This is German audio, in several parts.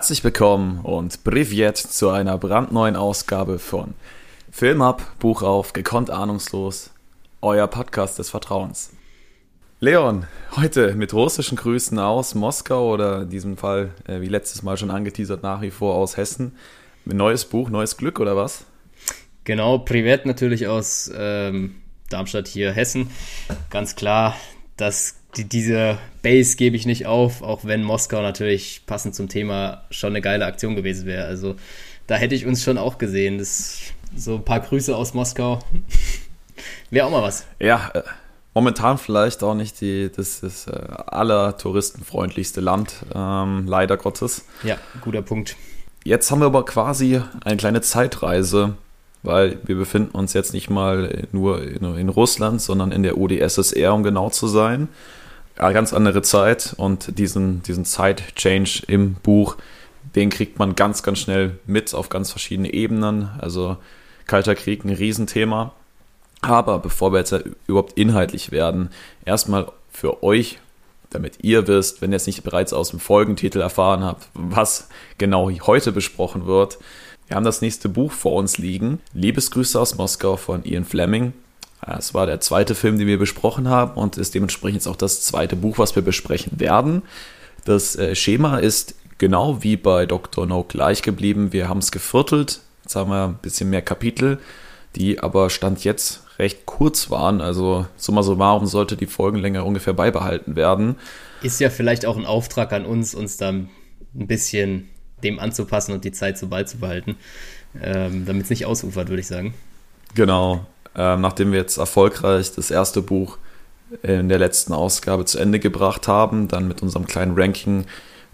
Herzlich willkommen und Privet zu einer brandneuen Ausgabe von Film ab, Buch auf, gekonnt ahnungslos, euer Podcast des Vertrauens. Leon, heute mit russischen Grüßen aus Moskau oder in diesem Fall, äh, wie letztes Mal schon angeteasert, nach wie vor aus Hessen. Ein neues Buch, neues Glück oder was? Genau, Privat natürlich aus ähm, Darmstadt hier, Hessen. Ganz klar, dass die, diese Base gebe ich nicht auf, auch wenn Moskau natürlich passend zum Thema schon eine geile Aktion gewesen wäre. Also da hätte ich uns schon auch gesehen. Das, so ein paar Grüße aus Moskau. wäre auch mal was. Ja, äh, momentan vielleicht auch nicht die, das, das äh, aller touristenfreundlichste Land, ähm, leider Gottes. Ja, guter Punkt. Jetzt haben wir aber quasi eine kleine Zeitreise, weil wir befinden uns jetzt nicht mal nur in, in Russland, sondern in der UdSSR, um genau zu sein ganz andere Zeit und diesen, diesen Zeit-Change im Buch, den kriegt man ganz, ganz schnell mit auf ganz verschiedene Ebenen. Also Kalter Krieg, ein Riesenthema. Aber bevor wir jetzt überhaupt inhaltlich werden, erstmal für euch, damit ihr wisst, wenn ihr es nicht bereits aus dem Folgentitel erfahren habt, was genau heute besprochen wird. Wir haben das nächste Buch vor uns liegen. Liebesgrüße aus Moskau von Ian Fleming. Es war der zweite Film, den wir besprochen haben und ist dementsprechend jetzt auch das zweite Buch, was wir besprechen werden. Das äh, Schema ist genau wie bei Dr. No gleich geblieben. Wir haben es geviertelt. Jetzt haben wir ein bisschen mehr Kapitel, die aber Stand jetzt recht kurz waren. Also summa summarum sollte die Folgenlänge ungefähr beibehalten werden. Ist ja vielleicht auch ein Auftrag an uns, uns da ein bisschen dem anzupassen und die Zeit so beizubehalten, ähm, damit es nicht ausufert, würde ich sagen. Genau. Ähm, nachdem wir jetzt erfolgreich das erste Buch in der letzten Ausgabe zu Ende gebracht haben, dann mit unserem kleinen Ranking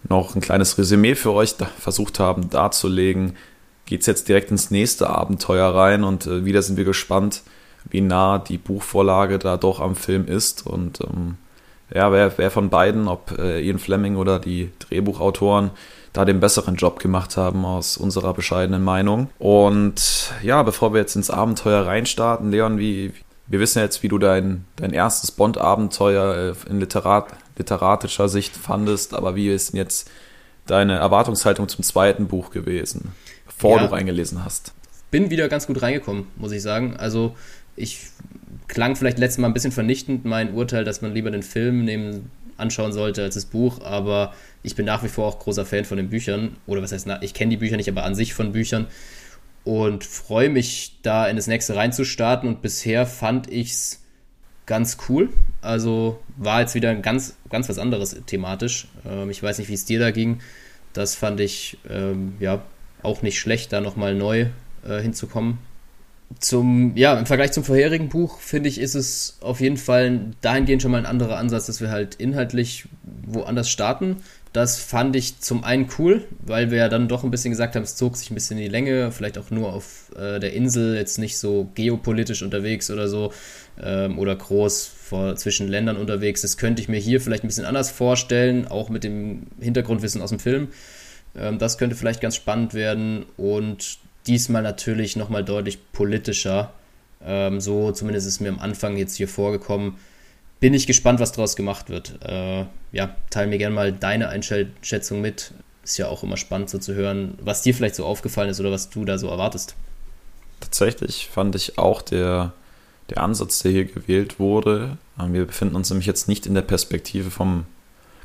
noch ein kleines Resümee für euch versucht haben darzulegen, geht es jetzt direkt ins nächste Abenteuer rein und äh, wieder sind wir gespannt, wie nah die Buchvorlage da doch am Film ist und ähm, ja, wer, wer von beiden, ob äh, Ian Fleming oder die Drehbuchautoren, da den besseren Job gemacht haben aus unserer bescheidenen Meinung. Und ja, bevor wir jetzt ins Abenteuer reinstarten, Leon, wie, wir wissen jetzt, wie du dein, dein erstes Bond-Abenteuer äh, in Literat, literatischer Sicht fandest, aber wie ist denn jetzt deine Erwartungshaltung zum zweiten Buch gewesen, bevor ja, du reingelesen hast? Bin wieder ganz gut reingekommen, muss ich sagen. Also ich klang vielleicht letztes Mal ein bisschen vernichtend, mein Urteil, dass man lieber den Film nehmen, anschauen sollte als das Buch, aber ich bin nach wie vor auch großer Fan von den Büchern. Oder was heißt, ich kenne die Bücher nicht, aber an sich von Büchern. Und freue mich, da in das nächste reinzustarten. Und bisher fand ich es ganz cool. Also war jetzt wieder ein ganz, ganz was anderes thematisch. Ähm, ich weiß nicht, wie es dir da ging. Das fand ich ähm, ja auch nicht schlecht, da nochmal neu äh, hinzukommen. Zum, ja, im Vergleich zum vorherigen Buch, finde ich, ist es auf jeden Fall dahingehend schon mal ein anderer Ansatz, dass wir halt inhaltlich woanders starten. Das fand ich zum einen cool, weil wir ja dann doch ein bisschen gesagt haben, es zog sich ein bisschen in die Länge, vielleicht auch nur auf äh, der Insel, jetzt nicht so geopolitisch unterwegs oder so ähm, oder groß vor, zwischen Ländern unterwegs. Das könnte ich mir hier vielleicht ein bisschen anders vorstellen, auch mit dem Hintergrundwissen aus dem Film. Ähm, das könnte vielleicht ganz spannend werden und diesmal natürlich nochmal deutlich politischer. Ähm, so zumindest ist mir am Anfang jetzt hier vorgekommen bin ich gespannt, was daraus gemacht wird. Äh, ja, teile mir gerne mal deine Einschätzung mit. Ist ja auch immer spannend so zu hören, was dir vielleicht so aufgefallen ist oder was du da so erwartest. Tatsächlich fand ich auch der, der Ansatz, der hier gewählt wurde. Ähm, wir befinden uns nämlich jetzt nicht in der Perspektive vom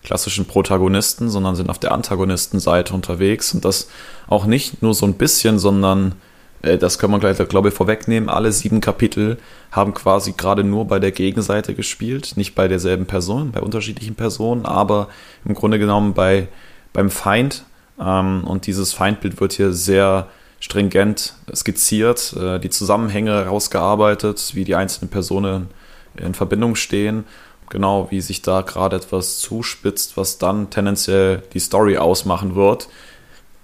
klassischen Protagonisten, sondern sind auf der Antagonistenseite unterwegs und das auch nicht nur so ein bisschen, sondern äh, das können wir gleich, glaube ich, vorwegnehmen. Alle sieben Kapitel haben quasi gerade nur bei der Gegenseite gespielt, nicht bei derselben Person, bei unterschiedlichen Personen, aber im Grunde genommen bei, beim Feind. Ähm, und dieses Feindbild wird hier sehr stringent skizziert, äh, die Zusammenhänge herausgearbeitet, wie die einzelnen Personen in Verbindung stehen, genau wie sich da gerade etwas zuspitzt, was dann tendenziell die Story ausmachen wird.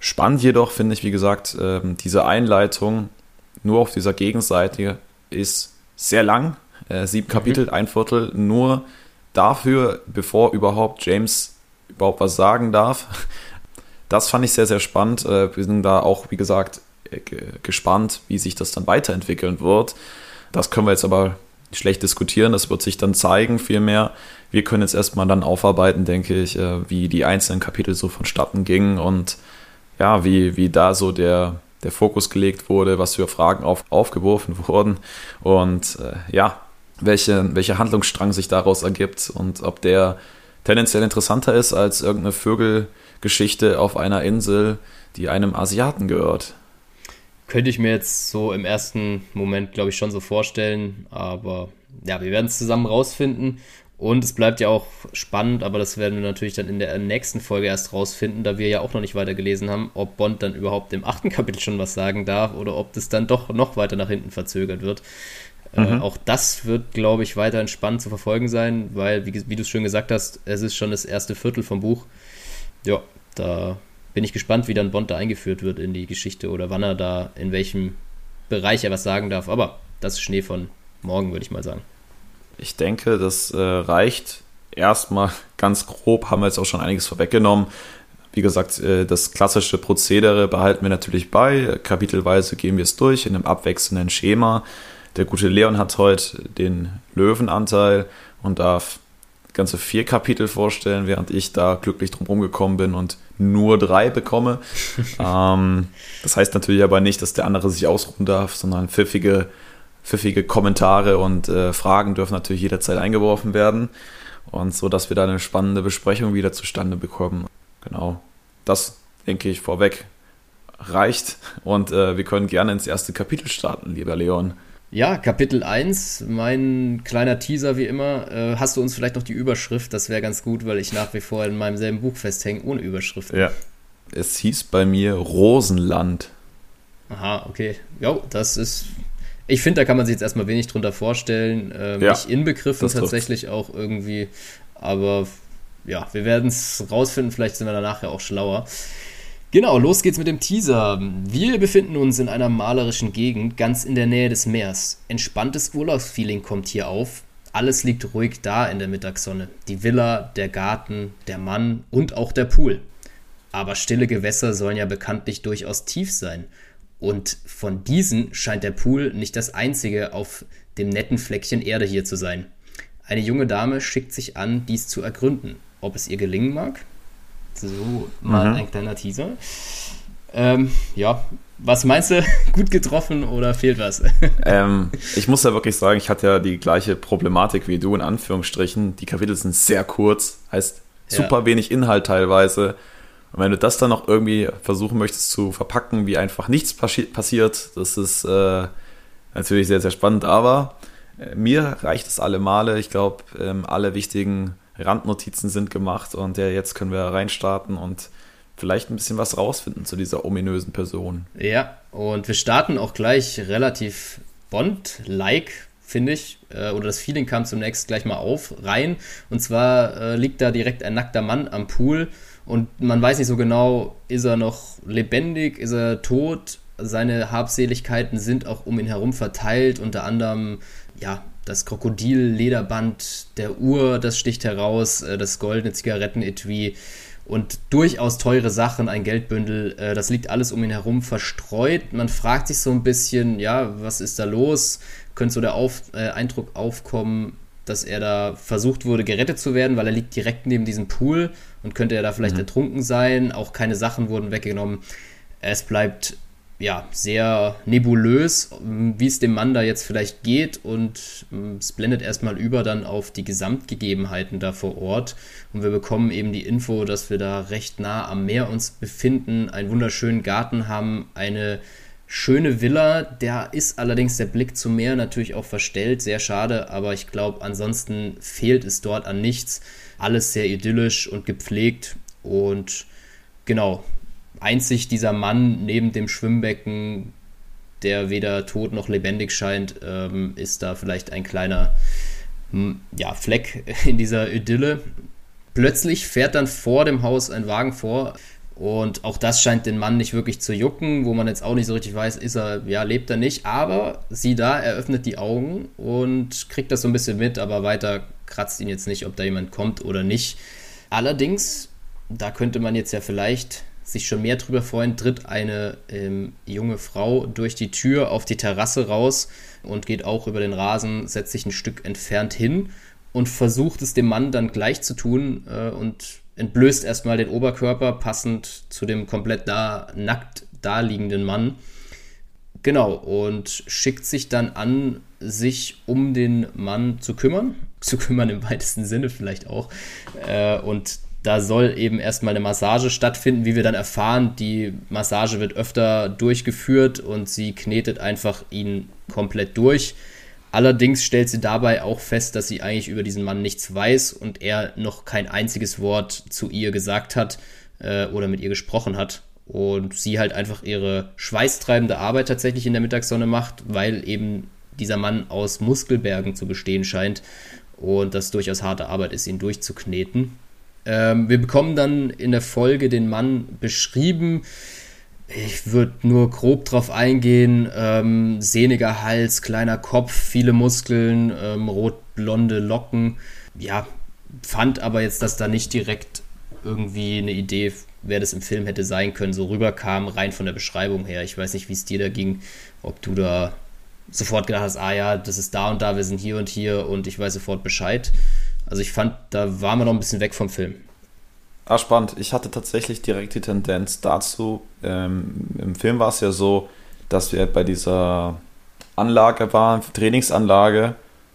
Spannend jedoch finde ich, wie gesagt, ähm, diese Einleitung nur auf dieser Gegenseite ist sehr lang. Äh, sieben mhm. Kapitel, ein Viertel, nur dafür, bevor überhaupt James überhaupt was sagen darf. Das fand ich sehr, sehr spannend. Äh, wir sind da auch, wie gesagt, äh, gespannt, wie sich das dann weiterentwickeln wird. Das können wir jetzt aber schlecht diskutieren, das wird sich dann zeigen, vielmehr. Wir können jetzt erstmal dann aufarbeiten, denke ich, äh, wie die einzelnen Kapitel so vonstatten gingen und ja, wie, wie da so der, der Fokus gelegt wurde, was für Fragen auf, aufgeworfen wurden und äh, ja, welche, welcher Handlungsstrang sich daraus ergibt und ob der tendenziell interessanter ist als irgendeine Vögelgeschichte auf einer Insel, die einem Asiaten gehört. Könnte ich mir jetzt so im ersten Moment, glaube ich, schon so vorstellen. Aber ja, wir werden es zusammen rausfinden. Und es bleibt ja auch spannend, aber das werden wir natürlich dann in der nächsten Folge erst rausfinden, da wir ja auch noch nicht weiter gelesen haben, ob Bond dann überhaupt im achten Kapitel schon was sagen darf oder ob das dann doch noch weiter nach hinten verzögert wird. Äh, mhm. Äh, auch das wird, glaube ich, weiterhin spannend zu verfolgen sein, weil, wie, wie du es schön gesagt hast, es ist schon das erste Viertel vom Buch. Ja, da bin ich gespannt, wie dann Bond da eingeführt wird in die Geschichte oder wann er da, in welchem Bereich er was sagen darf. Aber das ist Schnee von morgen, würde ich mal sagen. Ich denke, das äh, reicht erstmal ganz grob, haben wir jetzt auch schon einiges vorweggenommen. Wie gesagt, äh, das klassische Prozedere behalten wir natürlich bei. Kapitelweise gehen wir es durch in einem abwechselnden Schema. Der gute Leon hat heute den Löwenanteil und darf ganze vier Kapitel vorstellen, während ich da glücklich drum rumgekommen bin und nur drei bekomme. ähm, das heißt natürlich aber nicht, dass der andere sich ausruhen darf, sondern pfiffige, pfiffige Kommentare und äh, Fragen dürfen natürlich jederzeit eingeworfen werden. Und so, dass wir da eine spannende Besprechung wieder zustande bekommen. Genau. Das, denke ich, vorweg reicht. Und äh, wir können gerne ins erste Kapitel starten, lieber Leon. Ja, Kapitel 1, mein kleiner Teaser wie immer. Äh, hast du uns vielleicht noch die Überschrift? Das wäre ganz gut, weil ich nach wie vor in meinem selben Buch festhänge, ohne Überschrift. Ja. Es hieß bei mir Rosenland. Aha, okay. Jo, das ist. Ich finde, da kann man sich jetzt erstmal wenig drunter vorstellen. Ähm, ja, nicht inbegriffen tatsächlich trifft. auch irgendwie. Aber ja, wir werden es rausfinden. Vielleicht sind wir danach ja auch schlauer. Genau, los geht's mit dem Teaser. Wir befinden uns in einer malerischen Gegend, ganz in der Nähe des Meers. Entspanntes Urlaubsfeeling kommt hier auf. Alles liegt ruhig da in der Mittagssonne. Die Villa, der Garten, der Mann und auch der Pool. Aber stille Gewässer sollen ja bekanntlich durchaus tief sein. Und von diesen scheint der Pool nicht das einzige auf dem netten Fleckchen Erde hier zu sein. Eine junge Dame schickt sich an, dies zu ergründen. Ob es ihr gelingen mag? So, mal mhm. ein kleiner Teaser. Ähm, ja, was meinst du? Gut getroffen oder fehlt was? ähm, ich muss ja wirklich sagen, ich hatte ja die gleiche Problematik wie du, in Anführungsstrichen. Die Kapitel sind sehr kurz, heißt super ja. wenig Inhalt teilweise. Und wenn du das dann noch irgendwie versuchen möchtest zu verpacken, wie einfach nichts passi passiert, das ist äh, natürlich sehr, sehr spannend. Aber äh, mir reicht es alle Male. Ich glaube, ähm, alle wichtigen Randnotizen sind gemacht und ja, jetzt können wir reinstarten und vielleicht ein bisschen was rausfinden zu dieser ominösen Person. Ja, und wir starten auch gleich relativ Bond-like, finde ich, äh, oder das Feeling kam zunächst gleich mal auf, rein. Und zwar äh, liegt da direkt ein nackter Mann am Pool und man weiß nicht so genau, ist er noch lebendig, ist er tot, seine Habseligkeiten sind auch um ihn herum verteilt, unter anderem, ja, das Krokodillederband der Uhr, das sticht heraus, äh, das goldene Zigarettenetui und durchaus teure Sachen, ein Geldbündel, äh, das liegt alles um ihn herum verstreut. Man fragt sich so ein bisschen, ja, was ist da los? Könnte so der Auf, äh, Eindruck aufkommen, dass er da versucht wurde, gerettet zu werden, weil er liegt direkt neben diesem Pool und könnte er da vielleicht mhm. ertrunken sein. Auch keine Sachen wurden weggenommen. Es bleibt ja, sehr nebulös, wie es dem Mann da jetzt vielleicht geht und ähm, es blendet erstmal über dann auf die Gesamtgegebenheiten da vor Ort. Und wir bekommen eben die Info, dass wir da recht nah am Meer uns befinden, einen wunderschönen Garten haben, eine schöne Villa, da ist allerdings der Blick zum Meer natürlich auch verstellt, sehr schade, aber ich glaube, ansonsten fehlt es dort an nichts, alles sehr idyllisch und gepflegt und genau, einzig dieser Mann neben dem Schwimmbecken, der weder tot noch lebendig scheint, ähm, ist da vielleicht ein kleiner ja, Fleck in dieser Idylle. Plötzlich fährt dann vor dem Haus ein Wagen vor und auch das scheint den Mann nicht wirklich zu jucken, wo man jetzt auch nicht so richtig weiß, ist er, ja, lebt er nicht. Aber sieh da, er öffnet die Augen und kriegt das so ein bisschen mit, aber weiter kratzt ihn jetzt nicht, ob da jemand kommt oder nicht. Allerdings, da könnte man jetzt ja vielleicht sich schon mehr drüber freuen, tritt eine ähm, junge Frau durch die Tür auf die Terrasse raus und geht auch über den Rasen, setzt sich ein Stück entfernt hin und versucht es dem Mann dann gleich zu tun äh, und entblößt erstmal den Oberkörper, passend zu dem komplett da nackt daliegenden Mann. Genau, und schickt sich dann an, sich um den Mann zu kümmern. Zu kümmern im weitesten Sinne vielleicht auch. Äh, und da soll eben erstmal eine Massage stattfinden, wie wir dann erfahren. Die Massage wird öfter durchgeführt und sie knetet einfach ihn komplett durch. Allerdings stellt sie dabei auch fest, dass sie eigentlich über diesen Mann nichts weiß und er noch kein einziges Wort zu ihr gesagt hat äh, oder mit ihr gesprochen hat. Und sie halt einfach ihre schweißtreibende Arbeit tatsächlich in der Mittagssonne macht, weil eben dieser Mann aus Muskelbergen zu bestehen scheint und das durchaus harte Arbeit ist, ihn durchzukneten. Ähm, wir bekommen dann in der Folge den Mann beschrieben, ich würde nur grob drauf eingehen. Ähm, sehniger Hals, kleiner Kopf, viele Muskeln, ähm, rot-blonde Locken. Ja, fand aber jetzt, dass da nicht direkt irgendwie eine Idee, wer das im Film hätte sein können, so rüberkam, rein von der Beschreibung her. Ich weiß nicht, wie es dir da ging, ob du da sofort gedacht hast, ah ja, das ist da und da, wir sind hier und hier und ich weiß sofort Bescheid. Also ich fand, da waren wir noch ein bisschen weg vom Film. Ah, spannend. Ich hatte tatsächlich direkt die Tendenz dazu. Ähm, Im Film war es ja so, dass wir bei dieser Anlage waren, Trainingsanlage,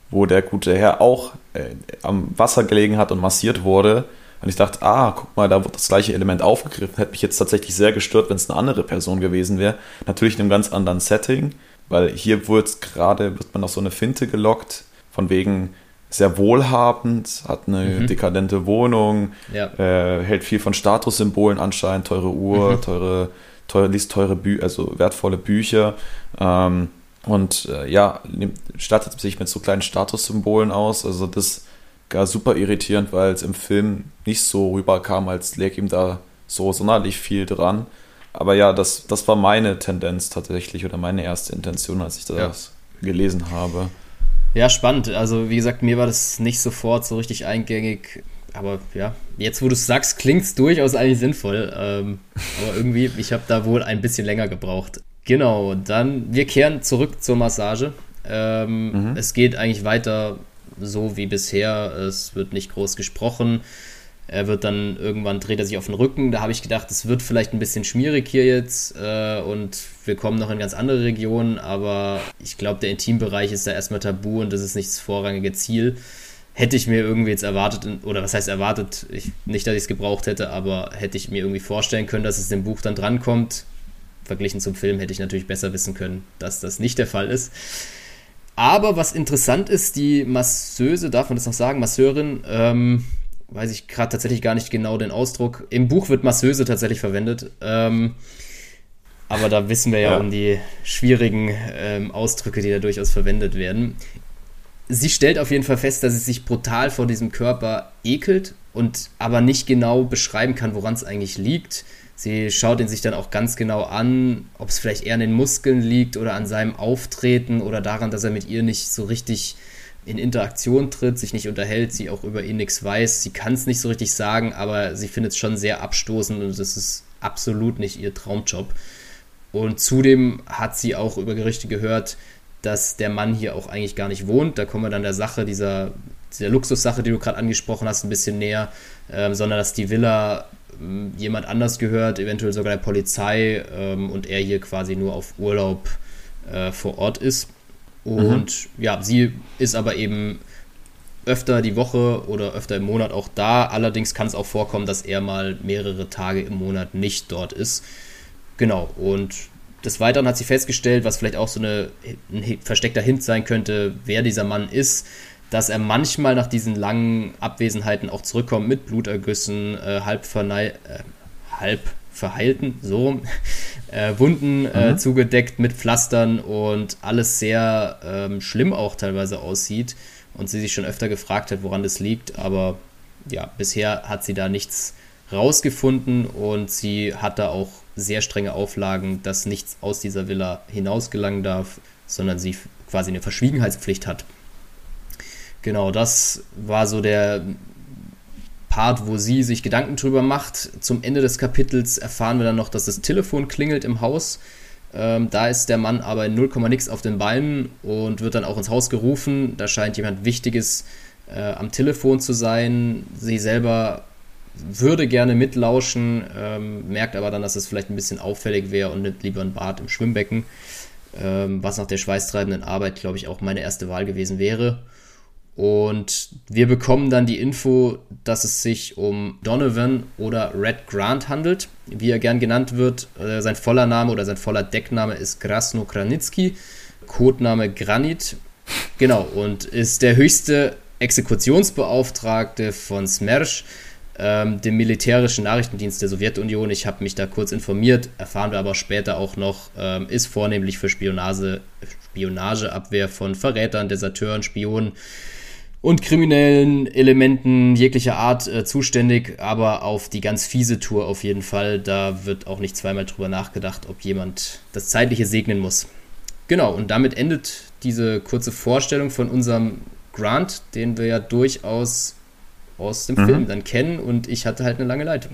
wo der gute Herr auch äh, am Wasser gelegen hat und massiert wurde. Und ich dachte, ah, guck mal, da wird das gleiche Element aufgegriffen. Hätte mich jetzt tatsächlich sehr gestört, wenn es eine andere Person gewesen wäre. Natürlich in einem ganz anderen Setting, weil hier wird gerade, wird man auf so eine Finte gelockt, von wegen, sehr wohlhabend, hat eine mhm. dekadente Wohnung, ja. äh, hält viel von Statussymbolen anscheinend, teure Uhr, mhm. teure, teure, liest teure Bü also wertvolle Bücher. Ähm, und äh, ja, stattet sich mit so kleinen Statussymbolen aus. Also das gar super irritierend, weil es im Film nicht so rüberkam, als läge ihm da so sonderlich viel dran. Aber ja, das, das war meine Tendenz tatsächlich oder meine erste Intention, als ich das ja. gelesen habe. Ja, spannend. Also, wie gesagt, mir war das nicht sofort so richtig eingängig. Aber ja, jetzt wo du es sagst, klingt es durchaus eigentlich sinnvoll. Ähm, aber irgendwie, ich habe da wohl ein bisschen länger gebraucht. Genau, dann, wir kehren zurück zur Massage. Ähm, mhm. Es geht eigentlich weiter so wie bisher. Es wird nicht groß gesprochen. Er wird dann irgendwann dreht er sich auf den Rücken. Da habe ich gedacht, es wird vielleicht ein bisschen schmierig hier jetzt äh, und wir kommen noch in ganz andere Regionen, aber ich glaube, der Intimbereich ist da erstmal tabu und das ist nicht das vorrangige Ziel. Hätte ich mir irgendwie jetzt erwartet, oder was heißt erwartet, ich, nicht, dass ich es gebraucht hätte, aber hätte ich mir irgendwie vorstellen können, dass es dem Buch dann drankommt. Verglichen zum Film hätte ich natürlich besser wissen können, dass das nicht der Fall ist. Aber was interessant ist, die Masseuse, darf man das noch sagen, Masseurin, ähm, weiß ich gerade tatsächlich gar nicht genau den Ausdruck. Im Buch wird Masseuse tatsächlich verwendet. Ähm, aber da wissen wir ja, ja. um die schwierigen ähm, Ausdrücke, die da durchaus verwendet werden. Sie stellt auf jeden Fall fest, dass sie sich brutal vor diesem Körper ekelt und aber nicht genau beschreiben kann, woran es eigentlich liegt. Sie schaut ihn sich dann auch ganz genau an, ob es vielleicht eher an den Muskeln liegt oder an seinem Auftreten oder daran, dass er mit ihr nicht so richtig in Interaktion tritt, sich nicht unterhält, sie auch über ihn nichts weiß. Sie kann es nicht so richtig sagen, aber sie findet es schon sehr abstoßend und das ist absolut nicht ihr Traumjob. Und zudem hat sie auch über Gerüchte gehört, dass der Mann hier auch eigentlich gar nicht wohnt. Da kommen wir dann der Sache, dieser, dieser Luxussache, die du gerade angesprochen hast, ein bisschen näher, ähm, sondern dass die Villa ähm, jemand anders gehört, eventuell sogar der Polizei ähm, und er hier quasi nur auf Urlaub äh, vor Ort ist. Und mhm. ja, sie ist aber eben öfter die Woche oder öfter im Monat auch da. Allerdings kann es auch vorkommen, dass er mal mehrere Tage im Monat nicht dort ist. Genau, und des Weiteren hat sie festgestellt, was vielleicht auch so eine, ein versteckter Hint sein könnte, wer dieser Mann ist, dass er manchmal nach diesen langen Abwesenheiten auch zurückkommt mit Blutergüssen, äh, halb, äh, halb verheilten, so äh, Wunden äh, mhm. zugedeckt mit Pflastern und alles sehr ähm, schlimm auch teilweise aussieht und sie sich schon öfter gefragt hat, woran das liegt, aber ja, bisher hat sie da nichts rausgefunden und sie hat da auch sehr strenge Auflagen, dass nichts aus dieser Villa hinausgelangen darf, sondern sie quasi eine Verschwiegenheitspflicht hat. Genau, das war so der Part, wo sie sich Gedanken drüber macht. Zum Ende des Kapitels erfahren wir dann noch, dass das Telefon klingelt im Haus. Ähm, da ist der Mann aber in 0, nix auf den Beinen und wird dann auch ins Haus gerufen. Da scheint jemand Wichtiges äh, am Telefon zu sein. Sie selber würde gerne mitlauschen, ähm, merkt aber dann, dass es vielleicht ein bisschen auffällig wäre und nimmt lieber ein Bad im Schwimmbecken, ähm, was nach der schweißtreibenden Arbeit, glaube ich, auch meine erste Wahl gewesen wäre. Und wir bekommen dann die Info, dass es sich um Donovan oder Red Grant handelt, wie er gern genannt wird. Äh, sein voller Name oder sein voller Deckname ist Grasno Kranitsky, Codename Granit. Genau, und ist der höchste Exekutionsbeauftragte von Smersh, ähm, dem militärischen Nachrichtendienst der Sowjetunion. Ich habe mich da kurz informiert, erfahren wir aber später auch noch, ähm, ist vornehmlich für Spionage, Spionageabwehr von Verrätern, Deserteuren, Spionen und kriminellen Elementen jeglicher Art äh, zuständig, aber auf die ganz fiese Tour auf jeden Fall. Da wird auch nicht zweimal drüber nachgedacht, ob jemand das Zeitliche segnen muss. Genau, und damit endet diese kurze Vorstellung von unserem Grant, den wir ja durchaus aus dem mhm. Film dann kennen und ich hatte halt eine lange Leitung.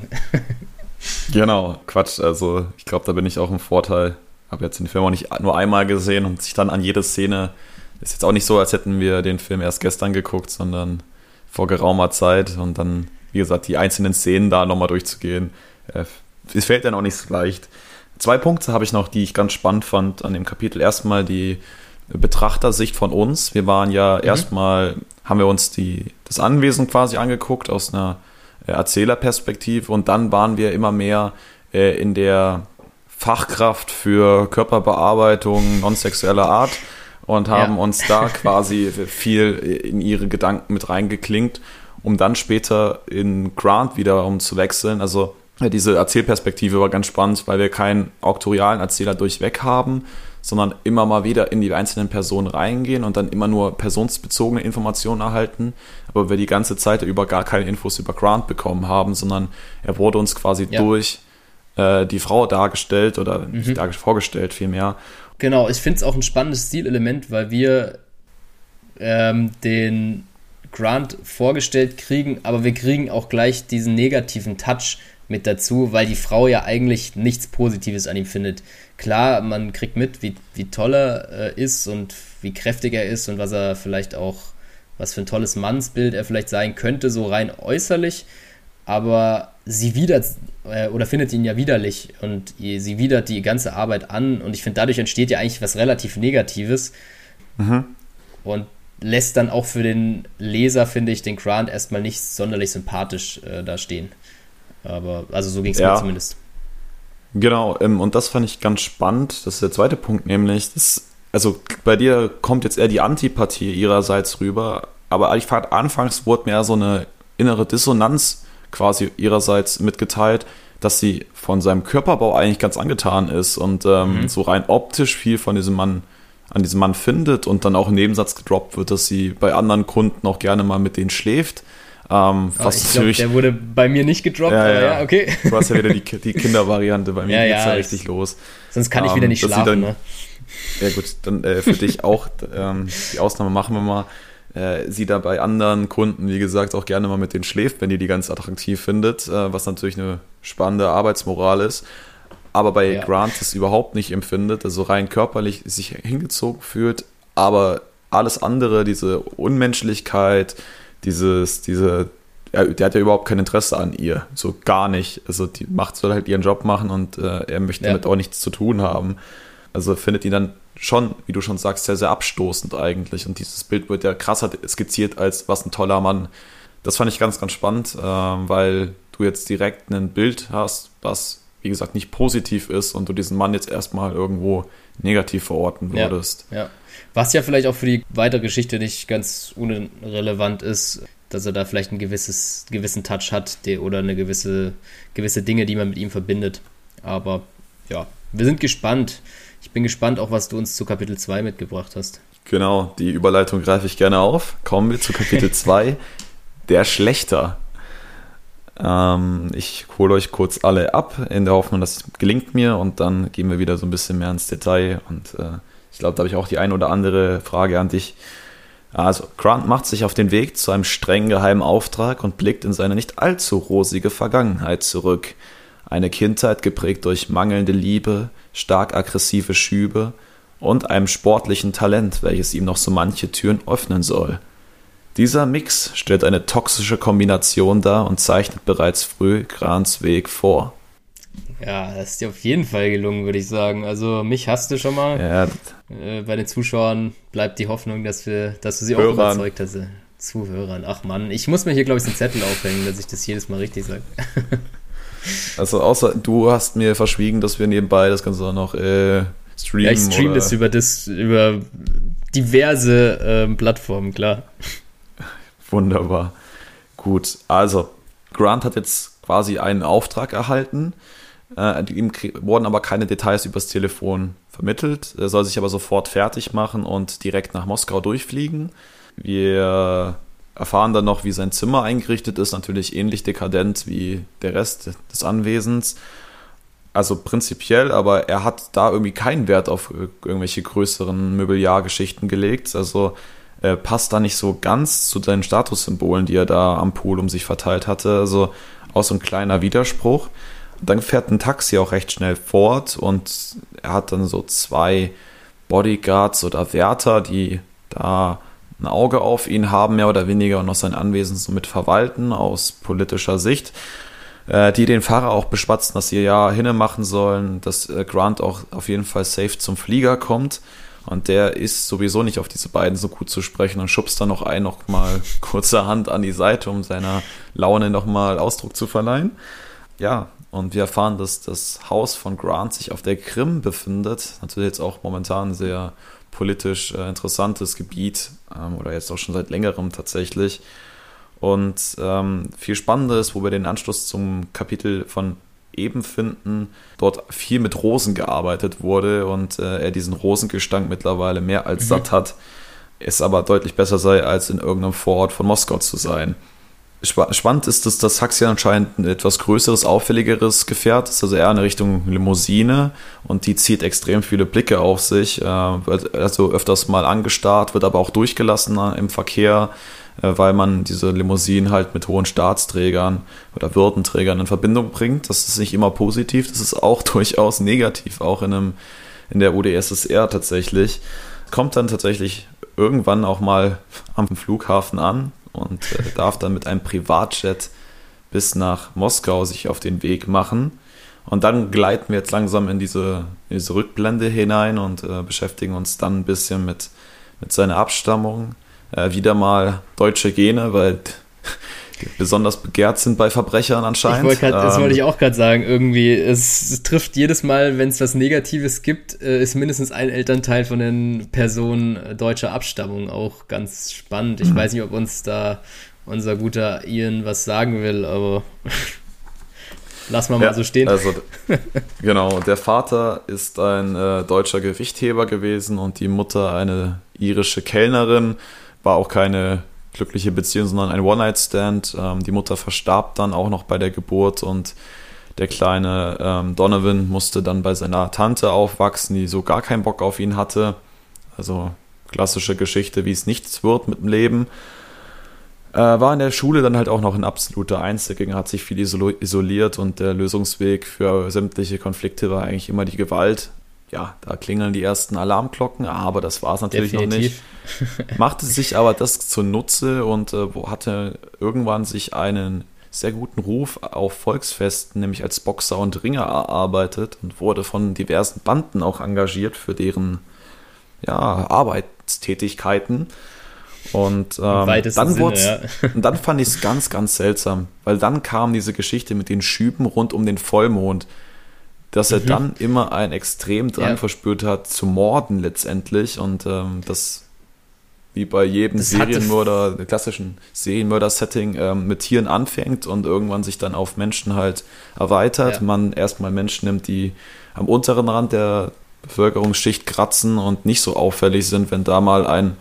genau, Quatsch. Also ich glaube, da bin ich auch im Vorteil. Habe jetzt den Film auch nicht nur einmal gesehen und sich dann an jede Szene. Ist jetzt auch nicht so, als hätten wir den Film erst gestern geguckt, sondern vor geraumer Zeit und dann, wie gesagt, die einzelnen Szenen da nochmal durchzugehen. Äh, es fällt dann auch nicht so leicht. Zwei Punkte habe ich noch, die ich ganz spannend fand an dem Kapitel. Erstmal die Betrachtersicht von uns. Wir waren ja mhm. erstmal haben wir uns die, das Anwesen quasi angeguckt aus einer äh, Erzählerperspektive und dann waren wir immer mehr äh, in der Fachkraft für Körperbearbeitung non-sexueller Art und haben ja. uns da quasi viel in ihre Gedanken mit reingeklingt, um dann später in Grant wieder umzuwechseln. Also äh, diese Erzählperspektive war ganz spannend, weil wir keinen auktorialen Erzähler durchweg haben, sondern immer mal wieder in die einzelnen Personen reingehen und dann immer nur personsbezogene Informationen erhalten, aber wir die ganze Zeit über gar keine Infos über Grant bekommen haben, sondern er wurde uns quasi ja. durch äh, die Frau dargestellt oder mhm. dar vorgestellt vielmehr. Genau, ich finde es auch ein spannendes Stilelement, weil wir ähm, den Grant vorgestellt kriegen, aber wir kriegen auch gleich diesen negativen Touch mit dazu, weil die Frau ja eigentlich nichts Positives an ihm findet. Klar, man kriegt mit, wie, wie toll er äh, ist und wie kräftig er ist und was er vielleicht auch, was für ein tolles Mannsbild er vielleicht sein könnte, so rein äußerlich. Aber sie widert äh, oder findet ihn ja widerlich und sie widert die ganze Arbeit an und ich finde, dadurch entsteht ja eigentlich was relativ Negatives. Mhm. Und lässt dann auch für den Leser, finde ich, den Grant erstmal nicht sonderlich sympathisch äh, da stehen. Aber, also so ging es ja. mir zumindest. Genau, ähm, und das fand ich ganz spannend. Das ist der zweite Punkt, nämlich, das, also bei dir kommt jetzt eher die Antipathie ihrerseits rüber, aber ich fand, anfangs wurde mir so eine innere Dissonanz quasi ihrerseits mitgeteilt, dass sie von seinem Körperbau eigentlich ganz angetan ist und ähm, mhm. so rein optisch viel von diesem Mann an diesem Mann findet und dann auch im Nebensatz gedroppt wird, dass sie bei anderen Kunden auch gerne mal mit denen schläft. Ähm, oh, ich glaube, der wurde bei mir nicht gedroppt, ja, aber ja, okay. Du hast ja wieder die, die Kindervariante, bei mir ja, geht's ja, ja richtig los. Sonst kann ich wieder ähm, nicht schlafen, dann, ne? Ja gut, dann äh, für dich auch, ähm, die Ausnahme machen wir mal. Äh, sie da bei anderen Kunden, wie gesagt, auch gerne mal mit denen schläft, wenn ihr die ganz attraktiv findet, äh, was natürlich eine spannende Arbeitsmoral ist. Aber bei ja. Grant das überhaupt nicht empfindet, also rein körperlich sich hingezogen fühlt, aber alles andere, diese Unmenschlichkeit, dieses, diese, er, der hat ja überhaupt kein Interesse an ihr, so gar nicht. Also die macht soll halt ihren Job machen und äh, er möchte ja. damit auch nichts zu tun haben. Also findet ihn dann schon, wie du schon sagst, sehr, sehr abstoßend eigentlich. Und dieses Bild wird ja krasser skizziert als was ein toller Mann. Das fand ich ganz, ganz spannend, äh, weil du jetzt direkt ein Bild hast, was, wie gesagt, nicht positiv ist und du diesen Mann jetzt erstmal irgendwo negativ verorten würdest. Ja, ja. Was ja vielleicht auch für die weitere Geschichte nicht ganz unrelevant ist, dass er da vielleicht einen gewisses, gewissen Touch hat die, oder eine gewisse, gewisse Dinge, die man mit ihm verbindet. Aber ja, wir sind gespannt. Ich bin gespannt auch, was du uns zu Kapitel 2 mitgebracht hast. Genau, die Überleitung greife ich gerne auf. Kommen wir zu Kapitel 2, der Schlechter. Ähm, ich hole euch kurz alle ab, in der Hoffnung, das gelingt mir und dann gehen wir wieder so ein bisschen mehr ins Detail und äh, ich glaube, da habe ich auch die ein oder andere Frage an dich. Also, Grant macht sich auf den Weg zu einem streng geheimen Auftrag und blickt in seine nicht allzu rosige Vergangenheit zurück. Eine Kindheit geprägt durch mangelnde Liebe, stark aggressive Schübe und einem sportlichen Talent, welches ihm noch so manche Türen öffnen soll. Dieser Mix stellt eine toxische Kombination dar und zeichnet bereits früh Grants Weg vor. Ja, das ist dir auf jeden Fall gelungen, würde ich sagen. Also mich hast du schon mal. Ja. Äh, bei den Zuschauern bleibt die Hoffnung, dass wir, dass du sie Hörern. auch überzeugt hast. Zuhörern. Ach Mann, ich muss mir hier, glaube ich, einen Zettel aufhängen, dass ich das jedes Mal richtig sage. also außer du hast mir verschwiegen, dass wir nebenbei das Ganze auch noch äh, streamen. Ja, ich streame das über das, über diverse äh, Plattformen, klar. Wunderbar. Gut, also Grant hat jetzt quasi einen Auftrag erhalten. Äh, ihm wurden aber keine Details übers Telefon vermittelt. Er soll sich aber sofort fertig machen und direkt nach Moskau durchfliegen. Wir erfahren dann noch, wie sein Zimmer eingerichtet ist, natürlich ähnlich dekadent wie der Rest des Anwesens. Also prinzipiell, aber er hat da irgendwie keinen Wert auf irgendwelche größeren Möbeljahrgeschichten gelegt. Also äh, passt da nicht so ganz zu seinen Statussymbolen, die er da am Pool um sich verteilt hatte. Also auch so ein kleiner Widerspruch. Dann fährt ein Taxi auch recht schnell fort und er hat dann so zwei Bodyguards oder Wärter, die da ein Auge auf ihn haben, mehr oder weniger, und noch sein Anwesen somit verwalten aus politischer Sicht, äh, die den Fahrer auch beschwatzen, dass sie ja hinne machen sollen, dass äh, Grant auch auf jeden Fall safe zum Flieger kommt. Und der ist sowieso nicht auf diese beiden so gut zu sprechen und schubst dann noch einen noch mal kurzerhand an die Seite, um seiner Laune noch mal Ausdruck zu verleihen. Ja, und wir erfahren, dass das Haus von Grant sich auf der Krim befindet. Natürlich jetzt auch momentan sehr politisch äh, interessantes Gebiet ähm, oder jetzt auch schon seit längerem tatsächlich. Und ähm, viel Spannendes, wo wir den Anschluss zum Kapitel von eben finden, dort viel mit Rosen gearbeitet wurde und äh, er diesen Rosengestank mittlerweile mehr als mhm. satt hat, es aber deutlich besser sei, als in irgendeinem Vorort von Moskau zu sein. Spannend ist, dass das Taxi anscheinend ein etwas größeres, auffälligeres Gefährt ist, also eher in Richtung Limousine und die zieht extrem viele Blicke auf sich, äh, also öfters mal angestarrt, wird aber auch durchgelassen im Verkehr, äh, weil man diese Limousinen halt mit hohen Staatsträgern oder Würdenträgern in Verbindung bringt. Das ist nicht immer positiv, das ist auch durchaus negativ, auch in, einem, in der UdSSR tatsächlich. Kommt dann tatsächlich irgendwann auch mal am Flughafen an, und äh, darf dann mit einem Privatjet bis nach Moskau sich auf den Weg machen. Und dann gleiten wir jetzt langsam in diese, in diese Rückblende hinein und äh, beschäftigen uns dann ein bisschen mit, mit seiner Abstammung. Äh, wieder mal deutsche Gene, weil besonders begehrt sind bei Verbrechern anscheinend. Wollt grad, das wollte ich ähm, auch gerade sagen. Irgendwie, es, trifft jedes Mal, wenn es was Negatives gibt, äh, ist mindestens ein Elternteil von den Personen deutscher Abstammung auch ganz spannend. Ich mhm. weiß nicht, ob uns da unser guter Ian was sagen will, aber lass mal ja, mal so stehen. Also, genau, der Vater ist ein äh, deutscher Gewichtheber gewesen und die Mutter eine irische Kellnerin, war auch keine glückliche Beziehung, sondern ein One-Night-Stand. Ähm, die Mutter verstarb dann auch noch bei der Geburt und der kleine ähm, Donovan musste dann bei seiner Tante aufwachsen, die so gar keinen Bock auf ihn hatte. Also klassische Geschichte, wie es nichts wird mit dem Leben. Äh, war in der Schule dann halt auch noch ein absoluter Einzelgänger, hat sich viel isoliert und der Lösungsweg für sämtliche Konflikte war eigentlich immer die Gewalt ja, da klingeln die ersten Alarmglocken, aber das war es natürlich Definitiv. noch nicht. Machte sich aber das zunutze und äh, hatte irgendwann sich einen sehr guten Ruf auf Volksfesten, nämlich als Boxer und Ringer erarbeitet und wurde von diversen Banden auch engagiert für deren ja, Arbeitstätigkeiten. Und ähm, dann, Sinne, ja. und dann fand ich es ganz, ganz seltsam, weil dann kam diese Geschichte mit den Schüben rund um den Vollmond dass er mhm. dann immer einen extrem Drang ja. verspürt hat, zu morden letztendlich und ähm, das wie bei jedem das Serienmörder, klassischen Serienmörder-Setting ähm, mit Tieren anfängt und irgendwann sich dann auf Menschen halt erweitert. Ja. Man erstmal Menschen nimmt, die am unteren Rand der Bevölkerungsschicht kratzen und nicht so auffällig sind, wenn da mal ein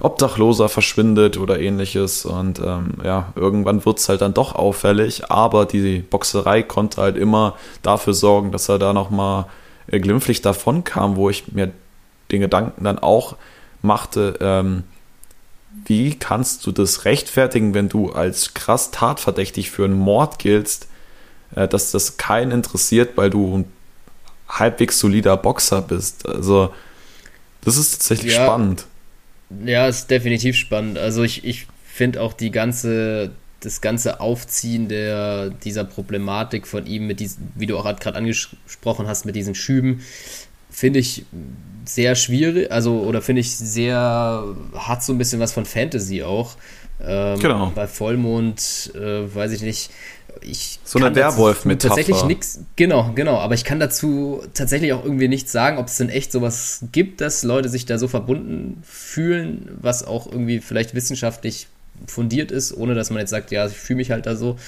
Obdachloser verschwindet oder ähnliches. Und ähm, ja, irgendwann wird es halt dann doch auffällig, aber die Boxerei konnte halt immer dafür sorgen, dass er da nochmal äh, glimpflich davon kam, wo ich mir den Gedanken dann auch machte, ähm, wie kannst du das rechtfertigen, wenn du als krass tatverdächtig für einen Mord giltst, äh, dass das keinen interessiert, weil du ein halbwegs solider Boxer bist? Also, das ist tatsächlich ja, spannend. Ja, ist definitiv spannend. Also, ich, ich finde auch die ganze, das ganze Aufziehen der, dieser Problematik von ihm, mit diesen, wie du auch gerade angesprochen hast, mit diesen Schüben, finde ich sehr schwierig, also oder finde ich sehr, hat so ein bisschen was von Fantasy auch. Ähm, genau. Bei Vollmond, äh, weiß ich nicht. Ich so eine werwolf mit Tatsächlich nichts, genau, genau. Aber ich kann dazu tatsächlich auch irgendwie nichts sagen, ob es denn echt sowas gibt, dass Leute sich da so verbunden fühlen, was auch irgendwie vielleicht wissenschaftlich fundiert ist, ohne dass man jetzt sagt, ja, ich fühle mich halt da so.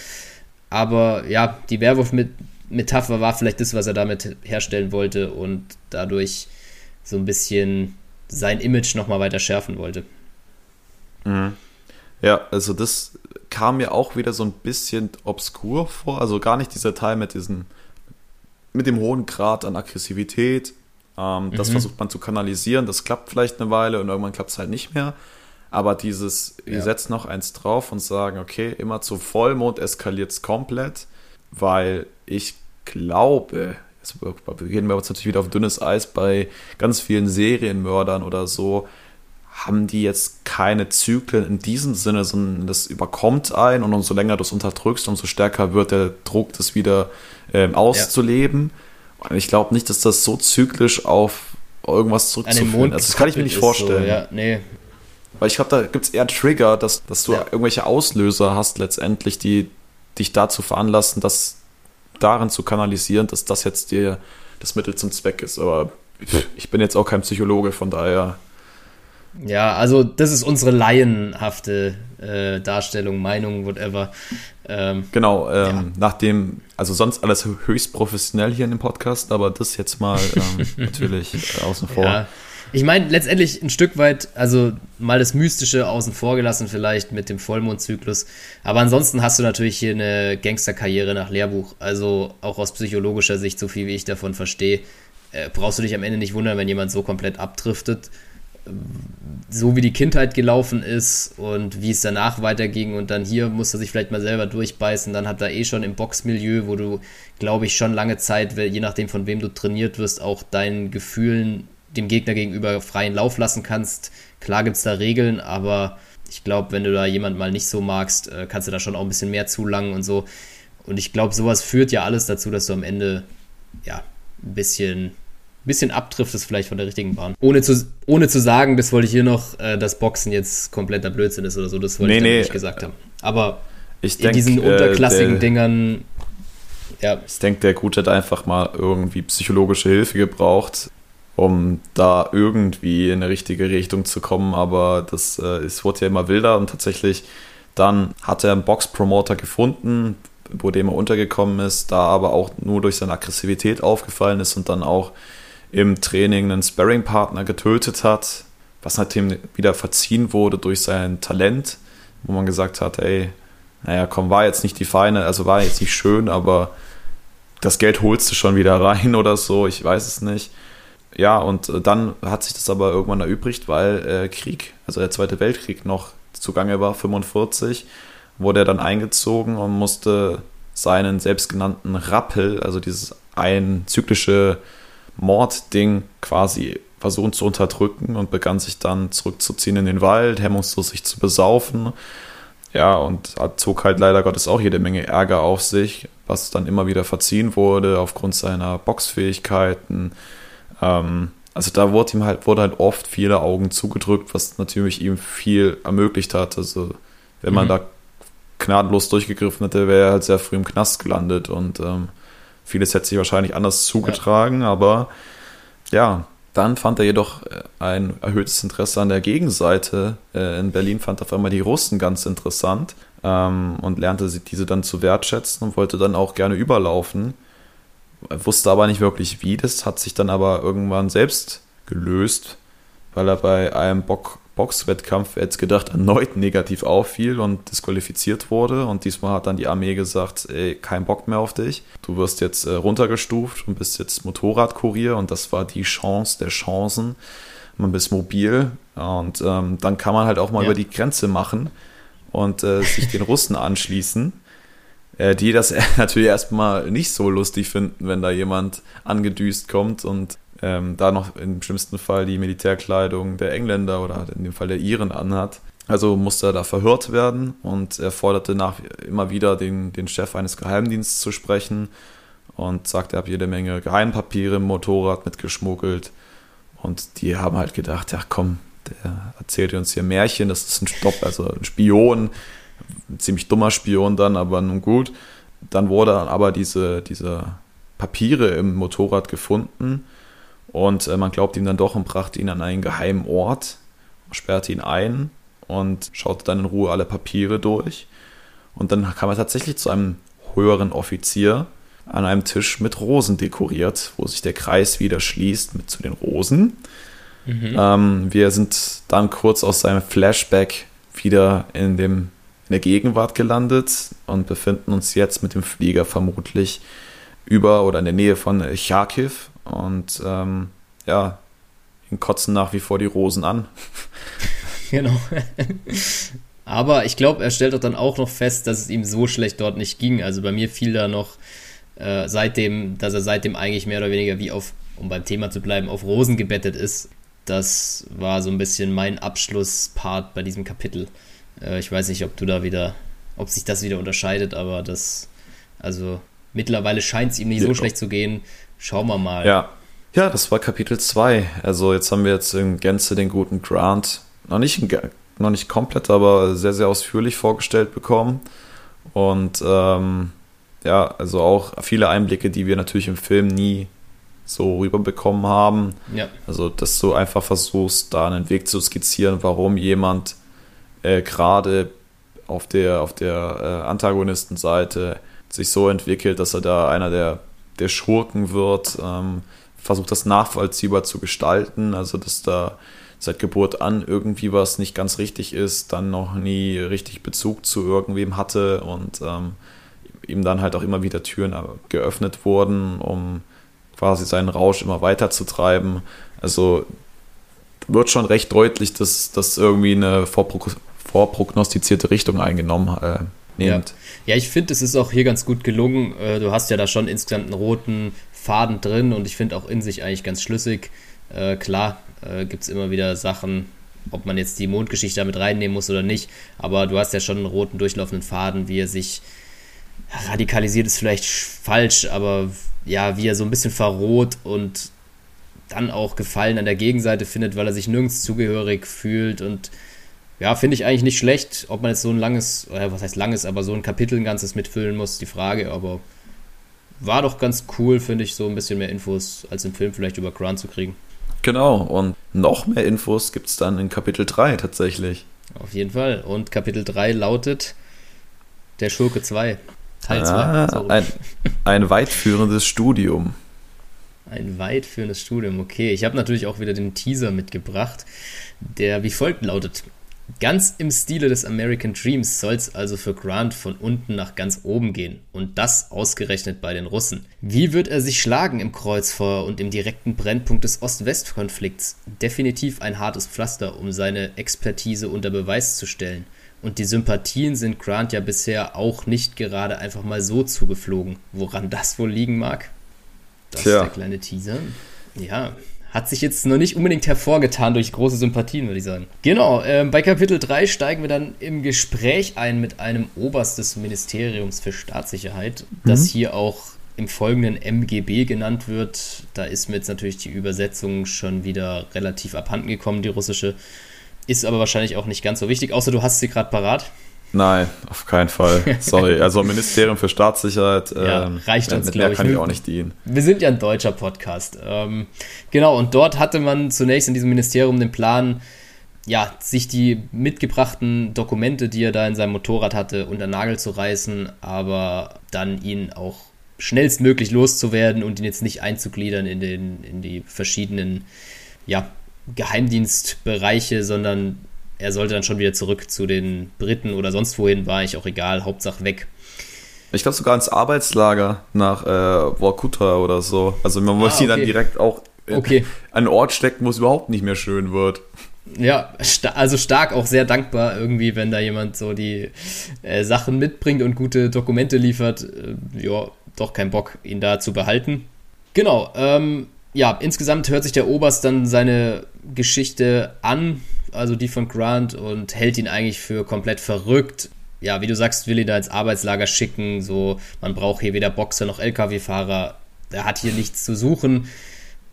Aber ja, die Werwolf-Metapher war vielleicht das, was er damit herstellen wollte und dadurch so ein bisschen sein Image nochmal weiter schärfen wollte. Mhm. Ja, also das kam mir auch wieder so ein bisschen obskur vor. Also gar nicht dieser Teil mit diesem, mit dem hohen Grad an Aggressivität. Ähm, das mhm. versucht man zu kanalisieren. Das klappt vielleicht eine Weile und irgendwann klappt es halt nicht mehr. Aber dieses, ja. wir setzen noch eins drauf und sagen, okay, immer zu Vollmond eskaliert es komplett, weil ich glaube, jetzt gehen wir jetzt natürlich wieder auf dünnes Eis, bei ganz vielen Serienmördern oder so, haben die jetzt keine Zyklen in diesem Sinne, sondern das überkommt ein und umso länger du es unterdrückst, umso stärker wird der Druck, das wieder ähm, auszuleben. Ja. Und ich glaube nicht, dass das so zyklisch auf irgendwas zurückzuführen ist. Also das kann ich mir nicht vorstellen. So, ja, nee, weil ich glaube, da gibt es eher Trigger, dass, dass du ja. irgendwelche Auslöser hast letztendlich, die dich dazu veranlassen, das darin zu kanalisieren, dass das jetzt dir das Mittel zum Zweck ist. Aber ich bin jetzt auch kein Psychologe, von daher. Ja, also das ist unsere laienhafte äh, Darstellung, Meinung, whatever. Ähm, genau, ähm, ja. nachdem, also sonst alles höchst professionell hier in dem Podcast, aber das jetzt mal ähm, natürlich äh, außen vor. Ja. Ich meine, letztendlich ein Stück weit, also mal das Mystische außen vor gelassen, vielleicht mit dem Vollmondzyklus. Aber ansonsten hast du natürlich hier eine Gangsterkarriere nach Lehrbuch. Also auch aus psychologischer Sicht, so viel wie ich davon verstehe, äh, brauchst du dich am Ende nicht wundern, wenn jemand so komplett abdriftet. So wie die Kindheit gelaufen ist und wie es danach weiterging und dann hier musst du sich vielleicht mal selber durchbeißen, dann hat er eh schon im Boxmilieu, wo du, glaube ich, schon lange Zeit, je nachdem von wem du trainiert wirst, auch deinen Gefühlen dem Gegner gegenüber freien Lauf lassen kannst. Klar gibt es da Regeln, aber ich glaube, wenn du da jemand mal nicht so magst, äh, kannst du da schon auch ein bisschen mehr zulangen und so. Und ich glaube, sowas führt ja alles dazu, dass du am Ende ja ein bisschen, bisschen abdriftest vielleicht von der richtigen Bahn. Ohne zu, ohne zu sagen, das wollte ich hier noch, äh, dass Boxen jetzt kompletter Blödsinn ist oder so, das wollte nee, ich nee, nicht gesagt haben. Aber ich in denk, diesen äh, unterklassigen äh, Dingern ja. Ich denke, der Gute hat einfach mal irgendwie psychologische Hilfe gebraucht um da irgendwie in eine richtige Richtung zu kommen. Aber das äh, es wurde ja immer wilder und tatsächlich dann hat er einen Box-Promoter gefunden, wo dem er untergekommen ist, da aber auch nur durch seine Aggressivität aufgefallen ist und dann auch im Training einen Sparring-Partner getötet hat, was natürlich wieder verziehen wurde durch sein Talent, wo man gesagt hat, ey, naja, komm, war jetzt nicht die feine, also war jetzt nicht schön, aber das Geld holst du schon wieder rein oder so, ich weiß es nicht. Ja, und äh, dann hat sich das aber irgendwann erübrigt, weil äh, Krieg, also der Zweite Weltkrieg noch zugange war, 45, wurde er dann eingezogen und musste seinen selbstgenannten Rappel, also dieses ein zyklische Mordding quasi versuchen zu unterdrücken und begann sich dann zurückzuziehen in den Wald, hemmungslos sich zu besaufen. Ja, und zog halt leider Gottes auch jede Menge Ärger auf sich, was dann immer wieder verziehen wurde aufgrund seiner Boxfähigkeiten, ähm, also da wurde ihm halt, wurde halt oft viele Augen zugedrückt, was natürlich ihm viel ermöglicht hat. Also wenn man mhm. da gnadenlos durchgegriffen hätte, wäre er halt sehr früh im Knast gelandet und ähm, vieles hätte sich wahrscheinlich anders zugetragen, ja. aber ja, dann fand er jedoch äh, ein erhöhtes Interesse an der Gegenseite. Äh, in Berlin fand er auf einmal die Russen ganz interessant ähm, und lernte sie diese dann zu wertschätzen und wollte dann auch gerne überlaufen wusste aber nicht wirklich wie. Das hat sich dann aber irgendwann selbst gelöst, weil er bei einem Bock Boxwettkampf jetzt gedacht erneut negativ auffiel und disqualifiziert wurde. Und diesmal hat dann die Armee gesagt, ey, kein Bock mehr auf dich. Du wirst jetzt äh, runtergestuft und bist jetzt Motorradkurier und das war die Chance der Chancen, man ist mobil und ähm, dann kann man halt auch mal ja. über die Grenze machen und äh, sich den Russen anschließen, äh, die das natürlich erstmal nicht so lustig finden, wenn da jemand angedüst kommt und ähm, da noch im schlimmsten Fall die Militärkleidung der Engländer oder in dem Fall der Iren anhat. Also musste er da verhört werden und er forderte nach, immer wieder den, den Chef eines Geheimdienstes zu sprechen und sagte, er habe jede Menge Geheimpapiere im Motorrad mitgeschmuggelt. Und die haben halt gedacht, ja komm, der erzählt uns hier Märchen, das ist ein Stopp, also ein Spion, ein ziemlich dummer Spion dann, aber nun gut. Dann wurde aber diese, diese Papiere im Motorrad gefunden und äh, man glaubt ihm dann doch und brachte ihn an einen geheimen Ort, sperrte ihn ein und schaute dann in Ruhe alle Papiere durch. Und dann kam er tatsächlich zu einem höheren Offizier an einem Tisch mit Rosen dekoriert, wo sich der Kreis wieder schließt mit zu den Rosen. Mhm. Ähm, wir sind dann kurz aus seinem Flashback wieder in, dem, in der Gegenwart gelandet und befinden uns jetzt mit dem Flieger vermutlich über oder in der Nähe von Charkiw und ähm, ja, ihn kotzen nach wie vor die Rosen an. genau. Aber ich glaube, er stellt doch dann auch noch fest, dass es ihm so schlecht dort nicht ging. Also bei mir fiel da noch äh, seitdem, dass er seitdem eigentlich mehr oder weniger wie auf, um beim Thema zu bleiben, auf Rosen gebettet ist. Das war so ein bisschen mein Abschlusspart bei diesem Kapitel. Äh, ich weiß nicht, ob du da wieder, ob sich das wieder unterscheidet, aber das, also mittlerweile scheint es ihm nicht so schlecht zu gehen. Schauen wir mal. Ja. Ja, das war Kapitel 2. Also jetzt haben wir jetzt in Gänze den guten Grant noch nicht, noch nicht komplett, aber sehr, sehr ausführlich vorgestellt bekommen. Und ähm, ja, also auch viele Einblicke, die wir natürlich im Film nie so rüberbekommen haben. Ja. Also, dass du einfach versuchst, da einen Weg zu skizzieren, warum jemand äh, gerade auf der, auf der äh, Antagonistenseite sich so entwickelt, dass er da einer der, der Schurken wird, ähm, versucht das nachvollziehbar zu gestalten, also dass da seit Geburt an irgendwie was nicht ganz richtig ist, dann noch nie richtig Bezug zu irgendwem hatte und ähm, ihm dann halt auch immer wieder Türen geöffnet wurden, um quasi seinen Rausch immer weiter zu treiben. Also wird schon recht deutlich, dass das irgendwie eine vorpro vorprognostizierte Richtung eingenommen äh, nimmt. Ja. ja, ich finde, es ist auch hier ganz gut gelungen. Äh, du hast ja da schon insgesamt einen roten Faden drin und ich finde auch in sich eigentlich ganz schlüssig. Äh, klar, äh, gibt es immer wieder Sachen, ob man jetzt die Mondgeschichte damit reinnehmen muss oder nicht, aber du hast ja schon einen roten durchlaufenden Faden, wie er sich radikalisiert ist vielleicht falsch, aber ja, wie er so ein bisschen verroht und dann auch Gefallen an der Gegenseite findet, weil er sich nirgends zugehörig fühlt und ja, finde ich eigentlich nicht schlecht, ob man jetzt so ein langes, oder was heißt langes, aber so ein Kapitel ein ganzes mitfüllen muss, die Frage, aber war doch ganz cool, finde ich, so ein bisschen mehr Infos als im Film vielleicht über Grant zu kriegen. Genau, und noch mehr Infos gibt es dann in Kapitel 3 tatsächlich. Auf jeden Fall. Und Kapitel 3 lautet Der Schurke 2. Teil 2. Ah, so. ein, ein weitführendes Studium. Ein weitführendes Studium, okay. Ich habe natürlich auch wieder den Teaser mitgebracht, der wie folgt lautet. Ganz im Stile des American Dreams soll es also für Grant von unten nach ganz oben gehen. Und das ausgerechnet bei den Russen. Wie wird er sich schlagen im Kreuzfeuer und im direkten Brennpunkt des Ost-West-Konflikts? Definitiv ein hartes Pflaster, um seine Expertise unter Beweis zu stellen. Und die Sympathien sind Grant ja bisher auch nicht gerade einfach mal so zugeflogen. Woran das wohl liegen mag? Das Tja. ist der kleine Teaser. Ja, hat sich jetzt noch nicht unbedingt hervorgetan durch große Sympathien, würde ich sagen. Genau, äh, bei Kapitel 3 steigen wir dann im Gespräch ein mit einem Oberst des Ministeriums für Staatssicherheit, mhm. das hier auch im folgenden MGB genannt wird. Da ist mir jetzt natürlich die Übersetzung schon wieder relativ abhanden gekommen, die russische. Ist aber wahrscheinlich auch nicht ganz so wichtig, außer du hast sie gerade parat. Nein, auf keinen Fall. Sorry. Also Ministerium für Staatssicherheit. Ja, ähm, reicht uns, glaube ich. kann ich auch nicht dienen. Wir sind ja ein deutscher Podcast. Ähm, genau, und dort hatte man zunächst in diesem Ministerium den Plan, ja, sich die mitgebrachten Dokumente, die er da in seinem Motorrad hatte, unter Nagel zu reißen, aber dann ihn auch schnellstmöglich loszuwerden und ihn jetzt nicht einzugliedern in, den, in die verschiedenen ja, Geheimdienstbereiche, sondern er sollte dann schon wieder zurück zu den Briten oder sonst wohin, war ich auch egal, Hauptsache weg. Ich glaube sogar ins Arbeitslager nach äh, Vorkuta oder so. Also man ah, muss okay. ihn dann direkt auch okay. an einen Ort stecken, wo es überhaupt nicht mehr schön wird. Ja, sta also stark, auch sehr dankbar irgendwie, wenn da jemand so die äh, Sachen mitbringt und gute Dokumente liefert. Äh, ja, doch kein Bock, ihn da zu behalten. Genau, ähm, ja, insgesamt hört sich der Oberst dann seine Geschichte an, also die von Grant, und hält ihn eigentlich für komplett verrückt. Ja, wie du sagst, will ihn da ins Arbeitslager schicken, so, man braucht hier weder Boxer noch LKW-Fahrer, er hat hier nichts zu suchen.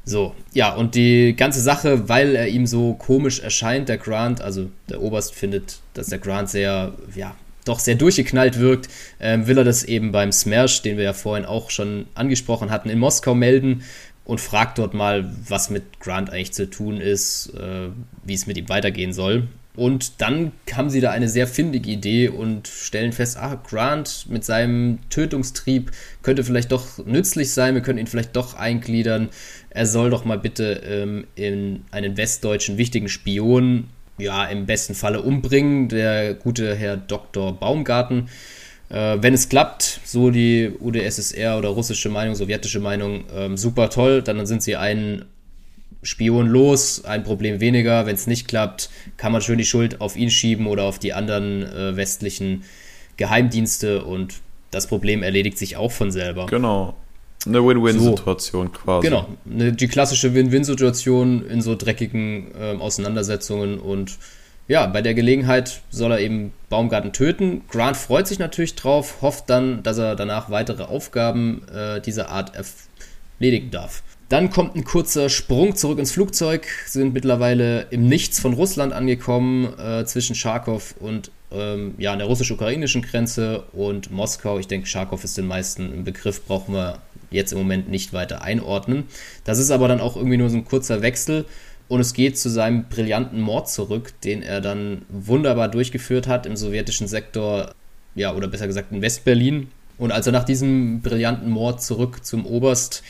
So, ja, und die ganze Sache, weil er ihm so komisch erscheint, der Grant, also der Oberst findet, dass der Grant sehr, ja, doch sehr durchgeknallt wirkt, ähm, will er das eben beim Smash, den wir ja vorhin auch schon angesprochen hatten, in Moskau melden und fragt dort mal, was mit Grant eigentlich zu tun ist, äh, wie es mit ihm weitergehen soll. Und dann haben sie da eine sehr findige Idee und stellen fest, ah, Grant mit seinem Tötungstrieb könnte vielleicht doch nützlich sein, wir können ihn vielleicht doch eingliedern. Er soll doch mal bitte ähm, in einen westdeutschen wichtigen Spion, ja, im besten Falle umbringen, der gute Herr Dr. Baumgarten. Äh, wenn es klappt, so die UdSSR oder russische Meinung, sowjetische Meinung, ähm, super toll, dann sind sie ein Spion los, ein Problem weniger. Wenn es nicht klappt, kann man schön die Schuld auf ihn schieben oder auf die anderen äh, westlichen Geheimdienste und das Problem erledigt sich auch von selber. Genau. Eine Win-Win-Situation so, quasi. Genau, die klassische Win-Win-Situation in so dreckigen äh, Auseinandersetzungen und ja, bei der Gelegenheit soll er eben Baumgarten töten. Grant freut sich natürlich drauf, hofft dann, dass er danach weitere Aufgaben äh, dieser Art erledigen darf. Dann kommt ein kurzer Sprung zurück ins Flugzeug, sind mittlerweile im Nichts von Russland angekommen, äh, zwischen Charkow und ähm, ja, an der russisch-ukrainischen Grenze und Moskau. Ich denke, Charkow ist den meisten ein Begriff, brauchen wir jetzt im Moment nicht weiter einordnen. Das ist aber dann auch irgendwie nur so ein kurzer Wechsel und es geht zu seinem brillanten Mord zurück, den er dann wunderbar durchgeführt hat im sowjetischen Sektor, ja, oder besser gesagt in Westberlin. Und als er nach diesem brillanten Mord zurück zum Oberst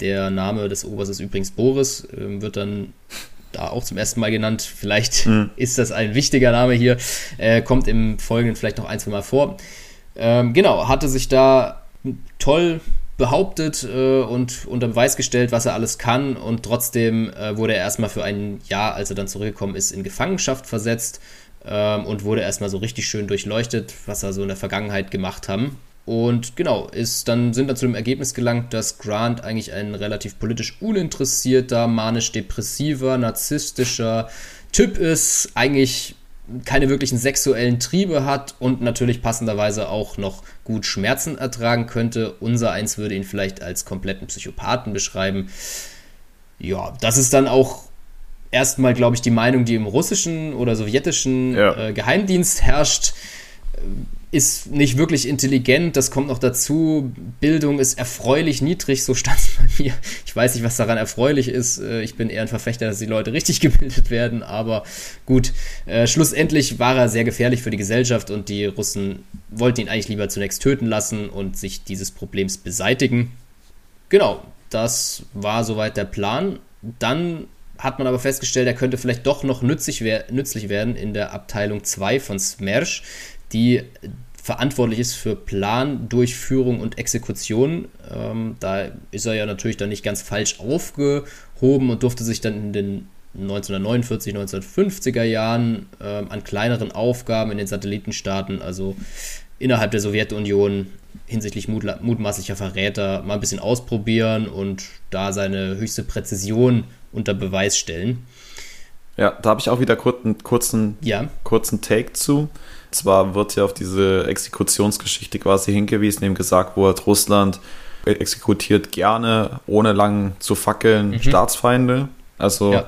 der Name des Oberstes ist übrigens Boris, ähm, wird dann da auch zum ersten Mal genannt. Vielleicht mhm. ist das ein wichtiger Name hier, äh, kommt im Folgenden vielleicht noch ein, zwei Mal vor. Ähm, genau, hatte sich da toll behauptet äh, und unter Beweis gestellt, was er alles kann und trotzdem äh, wurde er erstmal für ein Jahr, als er dann zurückgekommen ist, in Gefangenschaft versetzt ähm, und wurde erstmal so richtig schön durchleuchtet, was er so in der Vergangenheit gemacht haben. Und genau, ist dann sind dann zu dem Ergebnis gelangt, dass Grant eigentlich ein relativ politisch uninteressierter, manisch-depressiver, narzisstischer Typ ist, eigentlich keine wirklichen sexuellen Triebe hat und natürlich passenderweise auch noch gut Schmerzen ertragen könnte. Unser eins würde ihn vielleicht als kompletten Psychopathen beschreiben. Ja, das ist dann auch erstmal, glaube ich, die Meinung, die im russischen oder sowjetischen ja. äh, Geheimdienst herrscht ist nicht wirklich intelligent, das kommt noch dazu. Bildung ist erfreulich niedrig, so stand es bei mir. Ich weiß nicht, was daran erfreulich ist. Äh, ich bin eher ein Verfechter, dass die Leute richtig gebildet werden, aber gut. Äh, schlussendlich war er sehr gefährlich für die Gesellschaft und die Russen wollten ihn eigentlich lieber zunächst töten lassen und sich dieses Problems beseitigen. Genau, das war soweit der Plan. Dann hat man aber festgestellt, er könnte vielleicht doch noch nützlich, nützlich werden in der Abteilung 2 von Smersh die verantwortlich ist für Plan, Durchführung und Exekution. Ähm, da ist er ja natürlich dann nicht ganz falsch aufgehoben und durfte sich dann in den 1949, 1950er Jahren ähm, an kleineren Aufgaben in den Satellitenstaaten, also innerhalb der Sowjetunion hinsichtlich mutmaßlicher Verräter, mal ein bisschen ausprobieren und da seine höchste Präzision unter Beweis stellen. Ja, da habe ich auch wieder kurzen, kurzen, ja. kurzen Take zu. Zwar wird ja auf diese Exekutionsgeschichte quasi hingewiesen, eben gesagt wurde, Russland exekutiert gerne, ohne lang zu fackeln, mhm. Staatsfeinde. Also ja.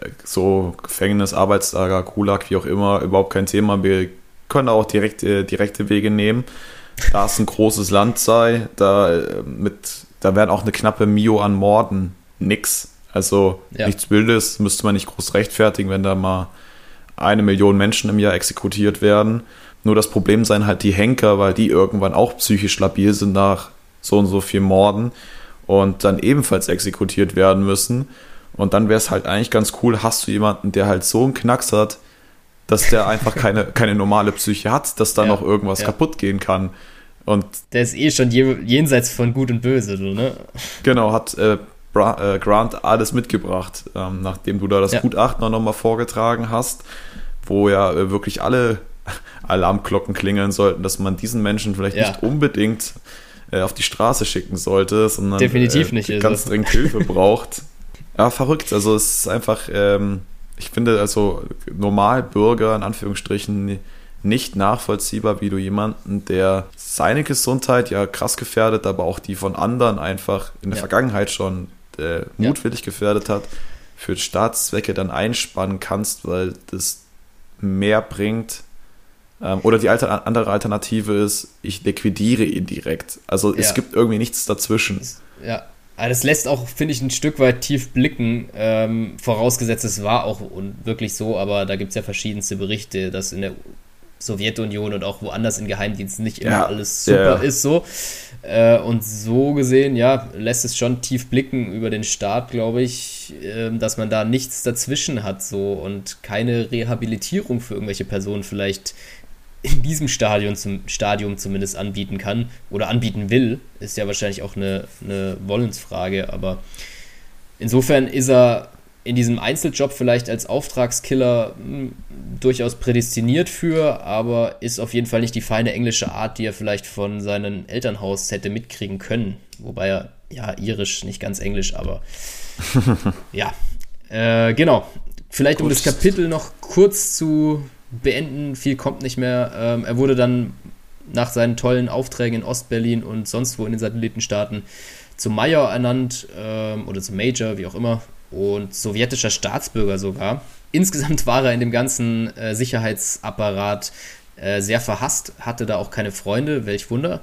Äh, so Gefängnis, Arbeitslager, Gulag, wie auch immer, überhaupt kein Thema. Wir können auch direkte, direkte Wege nehmen. Da es ein großes Land sei, da, äh, mit, da wären auch eine knappe Mio an Morden nix. Also ja. nichts Wildes, müsste man nicht groß rechtfertigen, wenn da mal eine Million Menschen im Jahr exekutiert werden. Nur das Problem seien halt die Henker, weil die irgendwann auch psychisch labil sind nach so und so viel Morden und dann ebenfalls exekutiert werden müssen. Und dann wäre es halt eigentlich ganz cool, hast du jemanden, der halt so einen Knacks hat, dass der einfach keine, keine normale Psyche hat, dass da ja, noch irgendwas ja. kaputt gehen kann. Und der ist eh schon jenseits von Gut und Böse, so, ne? Genau, hat äh, Grant alles mitgebracht, ähm, nachdem du da das ja. Gutachten nochmal vorgetragen hast, wo ja äh, wirklich alle Alarmglocken klingeln sollten, dass man diesen Menschen vielleicht ja. nicht unbedingt äh, auf die Straße schicken sollte, sondern Definitiv nicht, also. ganz dringend Hilfe braucht. Ja, verrückt. Also es ist einfach, ähm, ich finde also Normalbürger in Anführungsstrichen nicht nachvollziehbar, wie du jemanden, der seine Gesundheit ja krass gefährdet, aber auch die von anderen einfach in der ja. Vergangenheit schon äh, mutwillig ja. gefährdet hat, für Staatszwecke dann einspannen kannst, weil das mehr bringt. Ähm, oder die Alter andere Alternative ist, ich liquidiere ihn direkt. Also ja. es gibt irgendwie nichts dazwischen. Ja, aber das lässt auch, finde ich, ein Stück weit tief blicken. Ähm, vorausgesetzt, es war auch wirklich so, aber da gibt es ja verschiedenste Berichte, dass in der Sowjetunion und auch woanders in Geheimdiensten nicht immer ja, alles super ist so. Äh, und so gesehen, ja, lässt es schon tief blicken über den Staat, glaube ich, äh, dass man da nichts dazwischen hat so und keine Rehabilitierung für irgendwelche Personen vielleicht in diesem Stadion zum Stadium zumindest anbieten kann oder anbieten will, ist ja wahrscheinlich auch eine, eine Wollensfrage, aber insofern ist er in diesem Einzeljob vielleicht als Auftragskiller hm, durchaus prädestiniert für, aber ist auf jeden Fall nicht die feine englische Art, die er vielleicht von seinem Elternhaus hätte mitkriegen können. Wobei er, ja, irisch, nicht ganz englisch, aber ja. Äh, genau. Vielleicht Gut. um das Kapitel noch kurz zu beenden, viel kommt nicht mehr. Ähm, er wurde dann nach seinen tollen Aufträgen in Ostberlin und sonst wo in den Satellitenstaaten zum Major ernannt ähm, oder zum Major, wie auch immer, und sowjetischer Staatsbürger sogar. Insgesamt war er in dem ganzen äh, Sicherheitsapparat äh, sehr verhasst, hatte da auch keine Freunde, welch Wunder.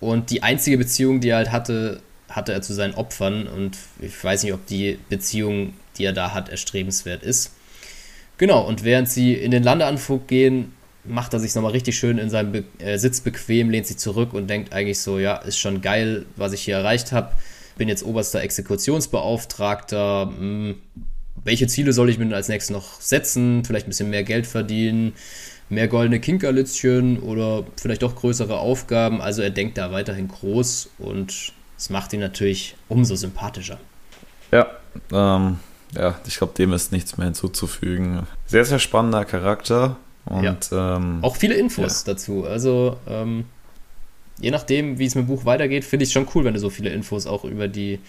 Und die einzige Beziehung, die er halt hatte, hatte er zu seinen Opfern. Und ich weiß nicht, ob die Beziehung, die er da hat, erstrebenswert ist. Genau, und während sie in den Landeanflug gehen, macht er sich nochmal richtig schön in seinem Be äh, Sitz bequem, lehnt sich zurück und denkt eigentlich so, ja, ist schon geil, was ich hier erreicht habe bin jetzt oberster Exekutionsbeauftragter. Hm, welche Ziele soll ich mir denn als nächstes noch setzen? Vielleicht ein bisschen mehr Geld verdienen, mehr goldene Kinkerlitzchen oder vielleicht auch größere Aufgaben. Also er denkt da weiterhin groß und es macht ihn natürlich umso sympathischer. Ja, ähm, ja, ich glaube, dem ist nichts mehr hinzuzufügen. Sehr, sehr spannender Charakter. Und, ja. ähm, auch viele Infos ja. dazu. Also ähm, je nachdem, wie es mit dem Buch weitergeht, finde ich es schon cool, wenn du so viele Infos auch über die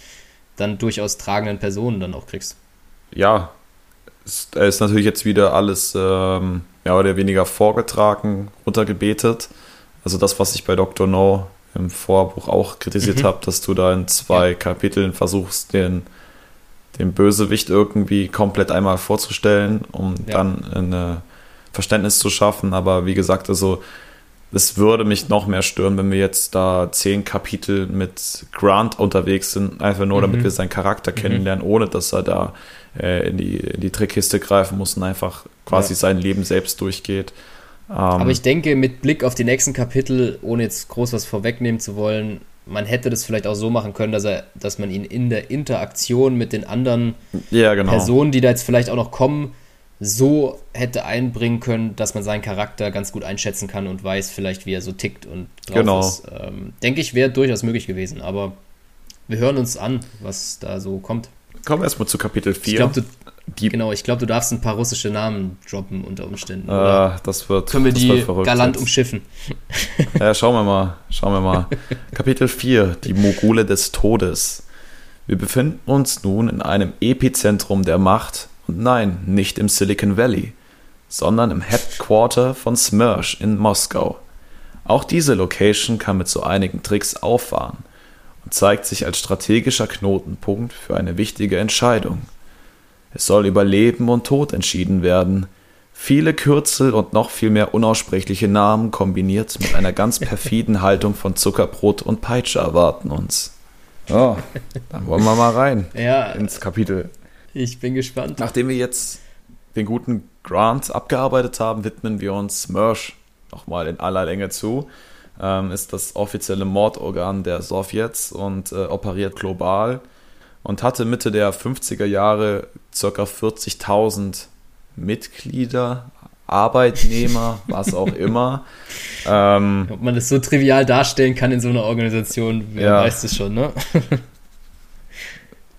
dann durchaus tragenden Personen dann auch kriegst. Ja, ist, ist natürlich jetzt wieder alles ähm, mehr oder weniger vorgetragen, runtergebetet. Also das, was ich bei Dr. No im Vorbuch auch kritisiert mhm. habe, dass du da in zwei ja. Kapiteln versuchst, den, den Bösewicht irgendwie komplett einmal vorzustellen, um ja. dann ein Verständnis zu schaffen. Aber wie gesagt, also es würde mich noch mehr stören, wenn wir jetzt da zehn Kapitel mit Grant unterwegs sind, einfach nur, damit mhm. wir seinen Charakter mhm. kennenlernen, ohne dass er da äh, in, die, in die Trickkiste greifen muss und einfach quasi ja. sein Leben selbst durchgeht. Ähm, Aber ich denke, mit Blick auf die nächsten Kapitel, ohne jetzt groß was vorwegnehmen zu wollen, man hätte das vielleicht auch so machen können, dass er, dass man ihn in der Interaktion mit den anderen ja, genau. Personen, die da jetzt vielleicht auch noch kommen, so hätte einbringen können, dass man seinen Charakter ganz gut einschätzen kann und weiß vielleicht, wie er so tickt und drauf genau. ist. Ähm, denke ich, wäre durchaus möglich gewesen, aber wir hören uns an, was da so kommt. Kommen wir erstmal zu Kapitel 4. Ich glaub, du, genau, ich glaube, du darfst ein paar russische Namen droppen unter Umständen. Äh, das wird Können wir das die galant jetzt. umschiffen? Ja, schauen wir mal. Schauen wir mal. Kapitel 4, die Mogule des Todes. Wir befinden uns nun in einem Epizentrum der Macht und nein, nicht im Silicon Valley, sondern im Headquarter von Smersh in Moskau. Auch diese Location kann mit so einigen Tricks auffahren und zeigt sich als strategischer Knotenpunkt für eine wichtige Entscheidung. Es soll über Leben und Tod entschieden werden. Viele Kürzel und noch viel mehr unaussprechliche Namen kombiniert mit einer ganz perfiden Haltung von Zuckerbrot und Peitsche erwarten uns. Oh, dann wollen wir mal rein ja, ins Kapitel. Ich bin gespannt. Nachdem wir jetzt den guten Grant abgearbeitet haben, widmen wir uns Mersch nochmal in aller Länge zu. Ähm, ist das offizielle Mordorgan der Sowjets und äh, operiert global und hatte Mitte der 50er Jahre ca. 40.000 Mitglieder, Arbeitnehmer, was auch immer. Ähm, Ob man das so trivial darstellen kann in so einer Organisation, wer ja. weiß es schon, ne?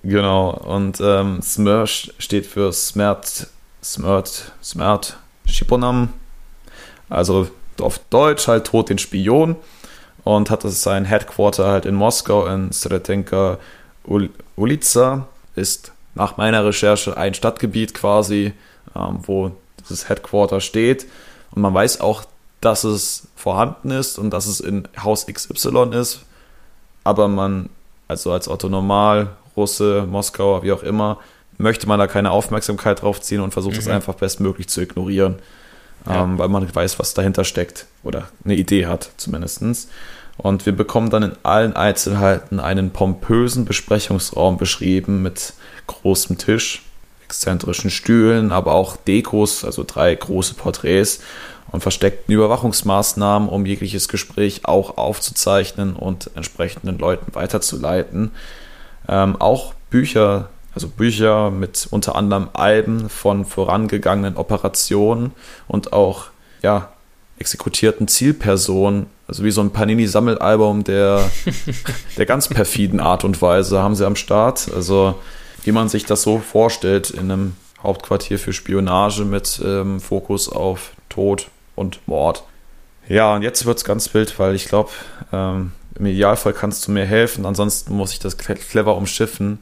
Genau, und ähm, Smursh steht für Smert, Smert, Smert, Schiponam. Also auf Deutsch halt Tod den Spion. Und hat sein Headquarter halt in Moskau in Sretenka Ulica. Ist nach meiner Recherche ein Stadtgebiet quasi, ähm, wo dieses Headquarter steht. Und man weiß auch, dass es vorhanden ist und dass es in Haus XY ist. Aber man, also als Autonormal, Russe, Moskauer, wie auch immer, möchte man da keine Aufmerksamkeit drauf ziehen und versucht es mhm. einfach bestmöglich zu ignorieren. Ja. Ähm, weil man weiß, was dahinter steckt oder eine Idee hat zumindest. Und wir bekommen dann in allen Einzelheiten einen pompösen Besprechungsraum beschrieben mit großem Tisch, exzentrischen Stühlen, aber auch Dekos, also drei große Porträts und versteckten Überwachungsmaßnahmen, um jegliches Gespräch auch aufzuzeichnen und entsprechenden Leuten weiterzuleiten. Ähm, auch Bücher, also Bücher mit unter anderem Alben von vorangegangenen Operationen und auch ja, exekutierten Zielpersonen, also wie so ein Panini-Sammelalbum der, der ganz perfiden Art und Weise haben sie am Start. Also wie man sich das so vorstellt in einem Hauptquartier für Spionage mit ähm, Fokus auf Tod und Mord. Ja, und jetzt wird es ganz wild, weil ich glaube, ähm, im Idealfall kannst du mir helfen, ansonsten muss ich das clever umschiffen,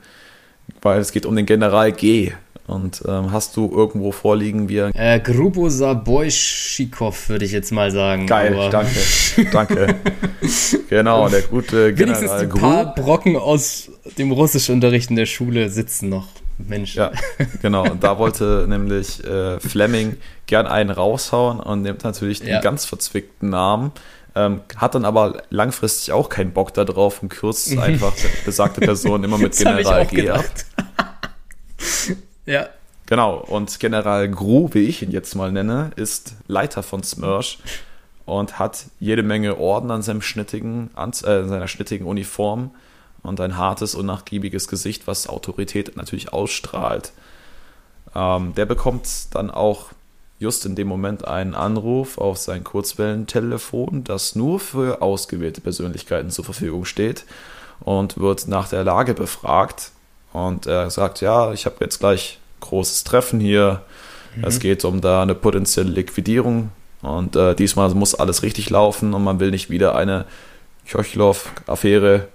weil es geht um den General G. Und ähm, hast du irgendwo vorliegen, wie er. Äh, Grubo Sabojschikow, würde ich jetzt mal sagen. Geil, aber... danke. danke. genau, der gute General Wenigstens ein paar Brocken aus dem Russischunterricht in der Schule sitzen noch. Mensch. Ja, genau. Und da wollte nämlich äh, Fleming gern einen raushauen und nimmt natürlich den ja. ganz verzwickten Namen. Ähm, hat dann aber langfristig auch keinen Bock darauf und kürzt einfach besagte Person immer mit General G ab. ja. Genau, und General Gru, wie ich ihn jetzt mal nenne, ist Leiter von Smersh und hat jede Menge Orden an seinem schnittigen, an, äh, seiner schnittigen Uniform und ein hartes und nachgiebiges Gesicht, was Autorität natürlich ausstrahlt. Ähm, der bekommt dann auch just in dem Moment einen Anruf auf sein Kurzwellentelefon, das nur für ausgewählte Persönlichkeiten zur Verfügung steht und wird nach der Lage befragt. Und er sagt, ja, ich habe jetzt gleich großes Treffen hier. Mhm. Es geht um da eine potenzielle Liquidierung und äh, diesmal muss alles richtig laufen und man will nicht wieder eine Chochlov-Affäre.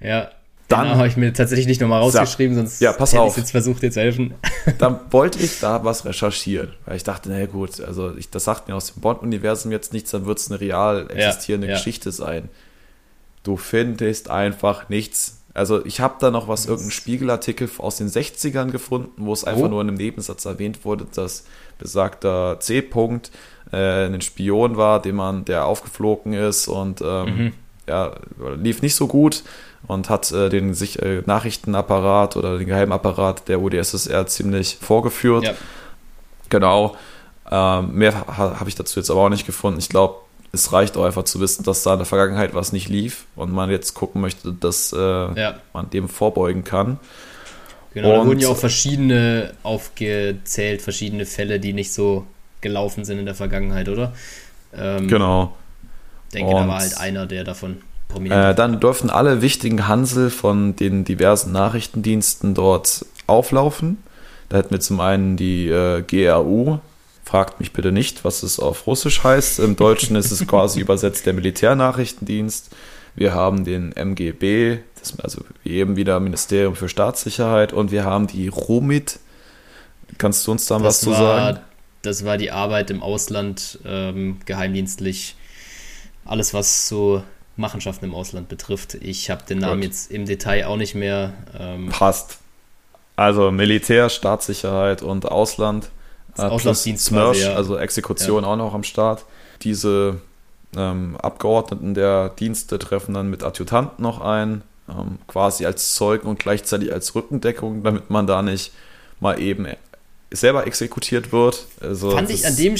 Ja, dann genau, habe ich mir tatsächlich nicht nochmal rausgeschrieben, sonst ja, pass hätte ich jetzt versucht, dir zu helfen. Dann wollte ich da was recherchieren, weil ich dachte, naja gut, also ich, das sagt mir aus dem Bond-Universum jetzt nichts, dann wird es eine real existierende ja, ja. Geschichte sein. Du findest einfach nichts. Also ich habe da noch was, irgendein Spiegelartikel aus den 60ern gefunden, wo es einfach oh. nur in einem Nebensatz erwähnt wurde, dass besagter C-Punkt äh, ein Spion war, den man, der aufgeflogen ist und ähm, mhm. ja, lief nicht so gut und hat äh, den sich, äh, Nachrichtenapparat oder den Geheimapparat der UdSSR ziemlich vorgeführt. Ja. Genau. Ähm, mehr ha, habe ich dazu jetzt aber auch nicht gefunden. Ich glaube, es reicht auch einfach zu wissen, dass da in der Vergangenheit was nicht lief und man jetzt gucken möchte, dass äh, ja. man dem vorbeugen kann. Genau, und, da wurden ja auch verschiedene aufgezählt, verschiedene Fälle, die nicht so gelaufen sind in der Vergangenheit, oder? Ähm, genau. Ich denke, und, da war halt einer, der davon äh, dann durften alle wichtigen Hansel von den diversen Nachrichtendiensten dort auflaufen. Da hätten wir zum einen die äh, GRU, fragt mich bitte nicht, was es auf Russisch heißt. Im Deutschen ist es quasi übersetzt der Militärnachrichtendienst. Wir haben den MGB, das, also eben wieder Ministerium für Staatssicherheit, und wir haben die RUMIT. Kannst du uns da was zu sagen? Das war die Arbeit im Ausland, ähm, geheimdienstlich. Alles, was so Machenschaften im Ausland betrifft. Ich habe den Namen Gut. jetzt im Detail auch nicht mehr. Ähm, Passt. Also Militär, Staatssicherheit und Ausland. Äh, Auslandsdienst Smersh, ja. also Exekution ja. auch noch am Start. Diese ähm, Abgeordneten der Dienste treffen dann mit Adjutanten noch ein, ähm, quasi als Zeugen und gleichzeitig als Rückendeckung, damit man da nicht mal eben selber exekutiert wird. Also Fand ich an dem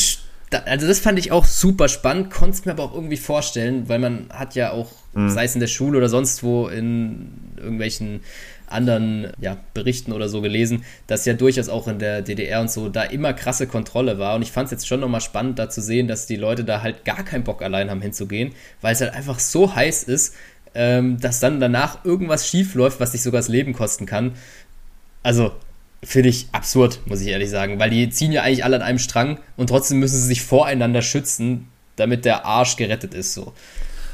also das fand ich auch super spannend, konnte es mir aber auch irgendwie vorstellen, weil man hat ja auch, mhm. sei es in der Schule oder sonst wo, in irgendwelchen anderen ja, Berichten oder so gelesen, dass ja durchaus auch in der DDR und so da immer krasse Kontrolle war. Und ich fand es jetzt schon nochmal spannend, da zu sehen, dass die Leute da halt gar keinen Bock allein haben hinzugehen, weil es halt einfach so heiß ist, ähm, dass dann danach irgendwas schief läuft, was sich sogar das Leben kosten kann. Also, finde ich absurd, muss ich ehrlich sagen, weil die ziehen ja eigentlich alle an einem Strang und trotzdem müssen sie sich voreinander schützen, damit der Arsch gerettet ist. So.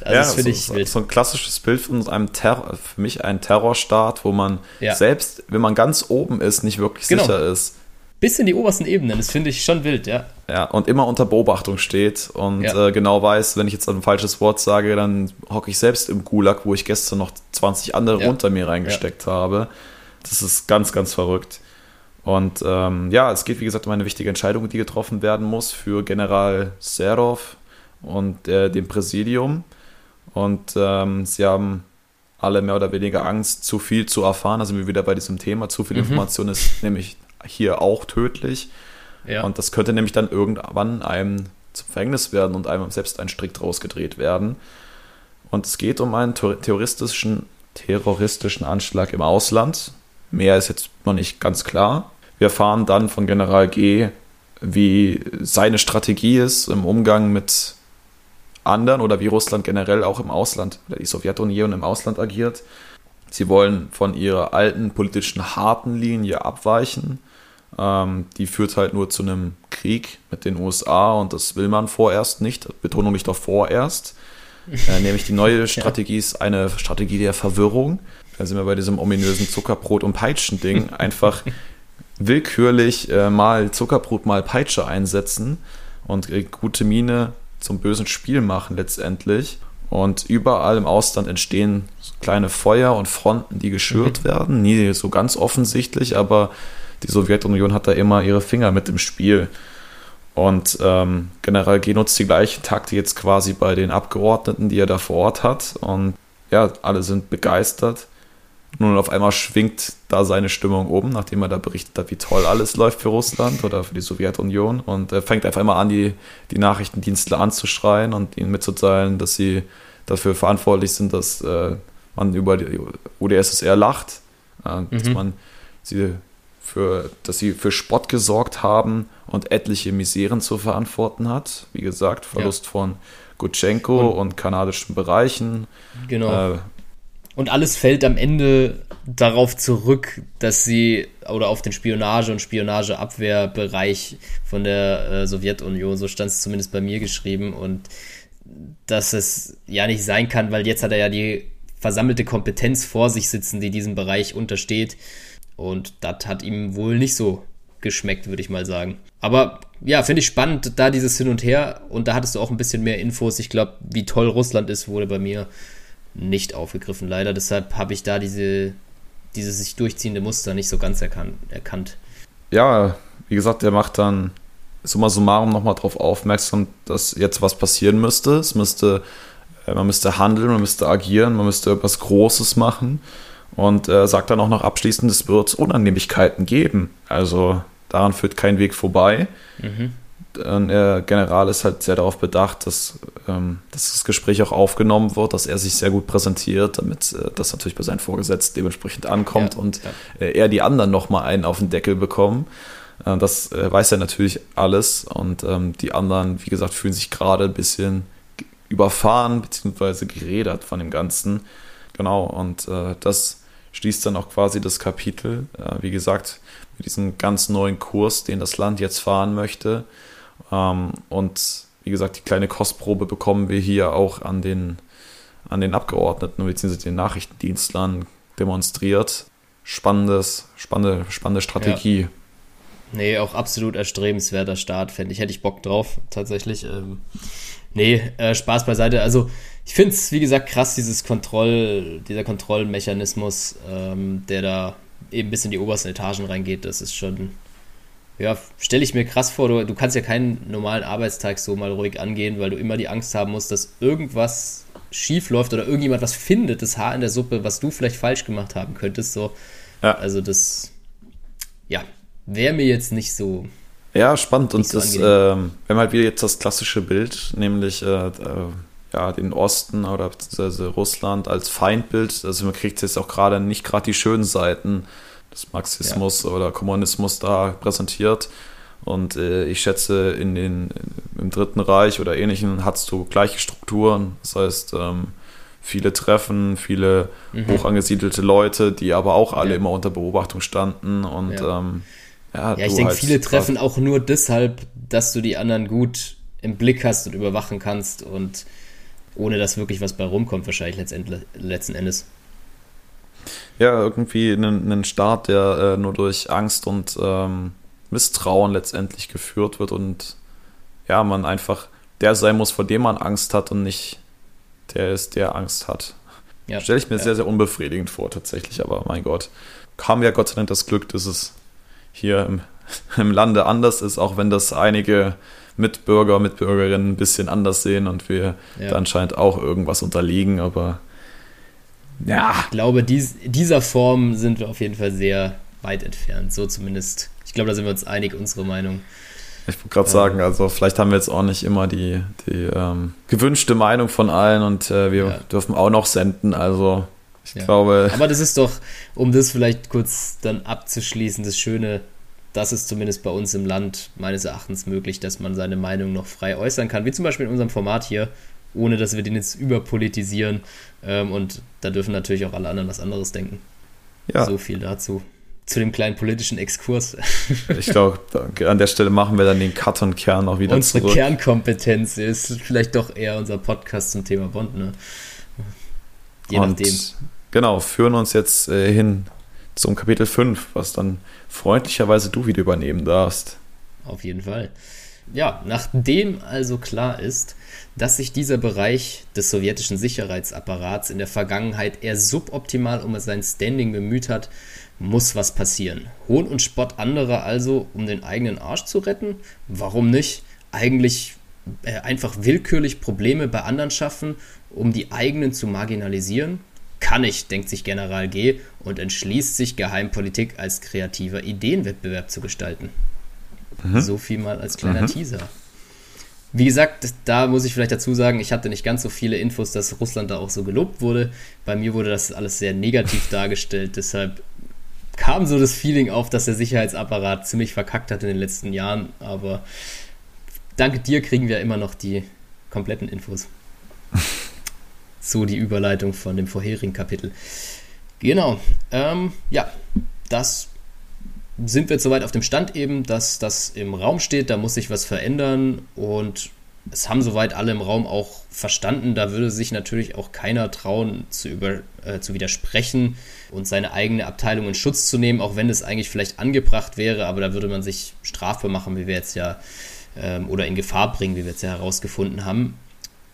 Also ja, das finde so, ich wild. so ein klassisches Bild von einem Terror, für mich ein Terrorstaat, wo man ja. selbst, wenn man ganz oben ist, nicht wirklich genau. sicher ist. Bis in die obersten Ebenen, das finde ich schon wild, ja. Ja, und immer unter Beobachtung steht und ja. äh, genau weiß, wenn ich jetzt ein falsches Wort sage, dann hocke ich selbst im Gulag, wo ich gestern noch 20 andere ja. unter mir reingesteckt habe. Das ist ganz, ganz verrückt. Und ähm, ja, es geht wie gesagt um eine wichtige Entscheidung, die getroffen werden muss für General Serov und äh, dem Präsidium. Und ähm, sie haben alle mehr oder weniger Angst, zu viel zu erfahren. Also sind wir wieder bei diesem Thema. Zu viel mhm. Information ist nämlich hier auch tödlich. Ja. Und das könnte nämlich dann irgendwann einem zum Verhängnis werden und einem selbst ein Strick draus gedreht werden. Und es geht um einen terroristischen, terroristischen Anschlag im Ausland. Mehr ist jetzt noch nicht ganz klar. Wir erfahren dann von General G, wie seine Strategie ist im Umgang mit anderen oder wie Russland generell auch im Ausland oder die Sowjetunion im Ausland agiert. Sie wollen von ihrer alten politischen harten Linie abweichen. Ähm, die führt halt nur zu einem Krieg mit den USA und das will man vorerst nicht. Betonung nicht auf vorerst. Äh, nämlich die neue Strategie ist eine Strategie der Verwirrung. Da sind wir bei diesem ominösen Zuckerbrot- und Peitschen-Ding. Einfach willkürlich äh, mal Zuckerbrot, mal Peitsche einsetzen und äh, gute Miene zum bösen Spiel machen letztendlich. Und überall im Ausland entstehen kleine Feuer und Fronten, die geschürt mhm. werden. Nie so ganz offensichtlich, aber die Sowjetunion hat da immer ihre Finger mit im Spiel. Und ähm, General G nutzt die gleiche Taktik jetzt quasi bei den Abgeordneten, die er da vor Ort hat. Und ja, alle sind begeistert. Nun auf einmal schwingt da seine Stimmung oben, nachdem er da berichtet hat, wie toll alles läuft für Russland oder für die Sowjetunion. Und er fängt einfach immer an, die, die Nachrichtendienstler anzuschreien und ihnen mitzuteilen, dass sie dafür verantwortlich sind, dass äh, man über die UdSSR lacht, äh, mhm. dass man sie für, dass sie für Spott gesorgt haben und etliche Miseren zu verantworten hat. Wie gesagt, Verlust ja. von Gutschenko und, und, kanadischen Bereichen. Genau. Äh, und alles fällt am Ende darauf zurück, dass sie, oder auf den Spionage- und Spionageabwehrbereich von der äh, Sowjetunion, so stand es zumindest bei mir geschrieben, und dass es ja nicht sein kann, weil jetzt hat er ja die versammelte Kompetenz vor sich sitzen, die diesem Bereich untersteht. Und das hat ihm wohl nicht so geschmeckt, würde ich mal sagen. Aber ja, finde ich spannend, da dieses Hin und Her. Und da hattest du auch ein bisschen mehr Infos. Ich glaube, wie toll Russland ist, wurde bei mir nicht aufgegriffen, leider. Deshalb habe ich da diese, dieses sich durchziehende Muster nicht so ganz erkan erkannt. Ja, wie gesagt, der macht dann summa summarum nochmal darauf aufmerksam, dass jetzt was passieren müsste. Es müsste, äh, man müsste handeln, man müsste agieren, man müsste etwas Großes machen. Und äh, sagt dann auch noch abschließend, es wird Unannehmlichkeiten geben. Also daran führt kein Weg vorbei. Mhm der General ist halt sehr darauf bedacht, dass, ähm, dass das Gespräch auch aufgenommen wird, dass er sich sehr gut präsentiert, damit äh, das natürlich bei seinen Vorgesetzten dementsprechend ankommt ja, und ja. Äh, er die anderen nochmal einen auf den Deckel bekommen. Äh, das äh, weiß er natürlich alles und ähm, die anderen, wie gesagt, fühlen sich gerade ein bisschen überfahren bzw. gerädert von dem Ganzen. Genau, und äh, das schließt dann auch quasi das Kapitel. Äh, wie gesagt, mit diesem ganz neuen Kurs, den das Land jetzt fahren möchte. Ähm, und wie gesagt, die kleine Kostprobe bekommen wir hier auch an den, an den Abgeordneten bzw. den Nachrichtendienstlern demonstriert. Spannendes, spannende, spannende Strategie. Ja. Nee, auch absolut erstrebenswerter Start, fände ich. Hätte ich Bock drauf, tatsächlich. Ähm, nee, äh, Spaß beiseite. Also, ich finde es, wie gesagt, krass, dieses Kontroll, dieser Kontrollmechanismus, ähm, der da eben bis in die obersten Etagen reingeht. Das ist schon, ja, stelle ich mir krass vor, du, du kannst ja keinen normalen Arbeitstag so mal ruhig angehen, weil du immer die Angst haben musst, dass irgendwas schief läuft oder irgendjemand was findet, das Haar in der Suppe, was du vielleicht falsch gemacht haben könntest. So. Ja. Also das, ja, wäre mir jetzt nicht so. Ja, spannend. Und so das, äh, wir haben halt wieder jetzt das klassische Bild, nämlich äh, äh, ja, den Osten oder beziehungsweise Russland als Feindbild. Also man kriegt jetzt auch gerade nicht gerade die schönen Seiten des Marxismus ja. oder Kommunismus da präsentiert. Und äh, ich schätze, in den, im Dritten Reich oder ähnlichen hattest du gleiche Strukturen. Das heißt, ähm, viele Treffen, viele mhm. hoch angesiedelte Leute, die aber auch alle ja. immer unter Beobachtung standen und ja, ähm, ja, ja ich denke, halt viele treffen auch nur deshalb, dass du die anderen gut im Blick hast und überwachen kannst und ohne dass wirklich was bei rumkommt, wahrscheinlich letzten Endes. Ja, irgendwie einen, Staat, der äh, nur durch Angst und ähm, Misstrauen letztendlich geführt wird und ja, man einfach der sein muss, vor dem man Angst hat und nicht der ist, der Angst hat. Ja, Stelle ich mir ja. sehr, sehr unbefriedigend vor, tatsächlich, aber mein Gott. Haben wir Gott sei Dank das Glück, dass es hier im, im Lande anders ist, auch wenn das einige Mitbürger, Mitbürgerinnen ein bisschen anders sehen und wir ja. da anscheinend auch irgendwas unterliegen, aber ja. Ich glaube, dies, dieser Form sind wir auf jeden Fall sehr weit entfernt, so zumindest. Ich glaube, da sind wir uns einig, unsere Meinung. Ich wollte gerade sagen, also vielleicht haben wir jetzt auch nicht immer die, die ähm, gewünschte Meinung von allen und äh, wir ja. dürfen auch noch senden, also ich ja. glaube. Aber das ist doch, um das vielleicht kurz dann abzuschließen, das Schöne das ist zumindest bei uns im Land meines Erachtens möglich, dass man seine Meinung noch frei äußern kann, wie zum Beispiel in unserem Format hier, ohne dass wir den jetzt überpolitisieren. Ähm, und da dürfen natürlich auch alle anderen was anderes denken. Ja. So viel dazu. Zu dem kleinen politischen Exkurs. Ich glaube, an der Stelle machen wir dann den Cut und Kern auch wieder Unsere zurück. Kernkompetenz ist vielleicht doch eher unser Podcast zum Thema Bond, ne? Je und nachdem. Genau, führen uns jetzt äh, hin zum Kapitel 5, was dann freundlicherweise du wieder übernehmen darfst. Auf jeden Fall. Ja, nachdem also klar ist, dass sich dieser Bereich des sowjetischen Sicherheitsapparats in der Vergangenheit eher suboptimal um sein Standing bemüht hat, muss was passieren. Hohn und Spott anderer also, um den eigenen Arsch zu retten? Warum nicht? Eigentlich äh, einfach willkürlich Probleme bei anderen schaffen, um die eigenen zu marginalisieren? Kann ich, denkt sich General G. und entschließt sich, Geheimpolitik als kreativer Ideenwettbewerb zu gestalten. Mhm. So viel mal als kleiner mhm. Teaser. Wie gesagt, da muss ich vielleicht dazu sagen, ich hatte nicht ganz so viele Infos, dass Russland da auch so gelobt wurde. Bei mir wurde das alles sehr negativ dargestellt. Deshalb kam so das Feeling auf, dass der Sicherheitsapparat ziemlich verkackt hat in den letzten Jahren. Aber dank dir kriegen wir immer noch die kompletten Infos. so die Überleitung von dem vorherigen Kapitel. Genau. Ähm, ja, das sind wir soweit auf dem Stand eben, dass das im Raum steht, da muss sich was verändern und es haben soweit alle im Raum auch verstanden, da würde sich natürlich auch keiner trauen zu, über, äh, zu widersprechen und seine eigene Abteilung in Schutz zu nehmen, auch wenn es eigentlich vielleicht angebracht wäre, aber da würde man sich strafbar machen, wie wir jetzt ja, ähm, oder in Gefahr bringen, wie wir jetzt ja herausgefunden haben.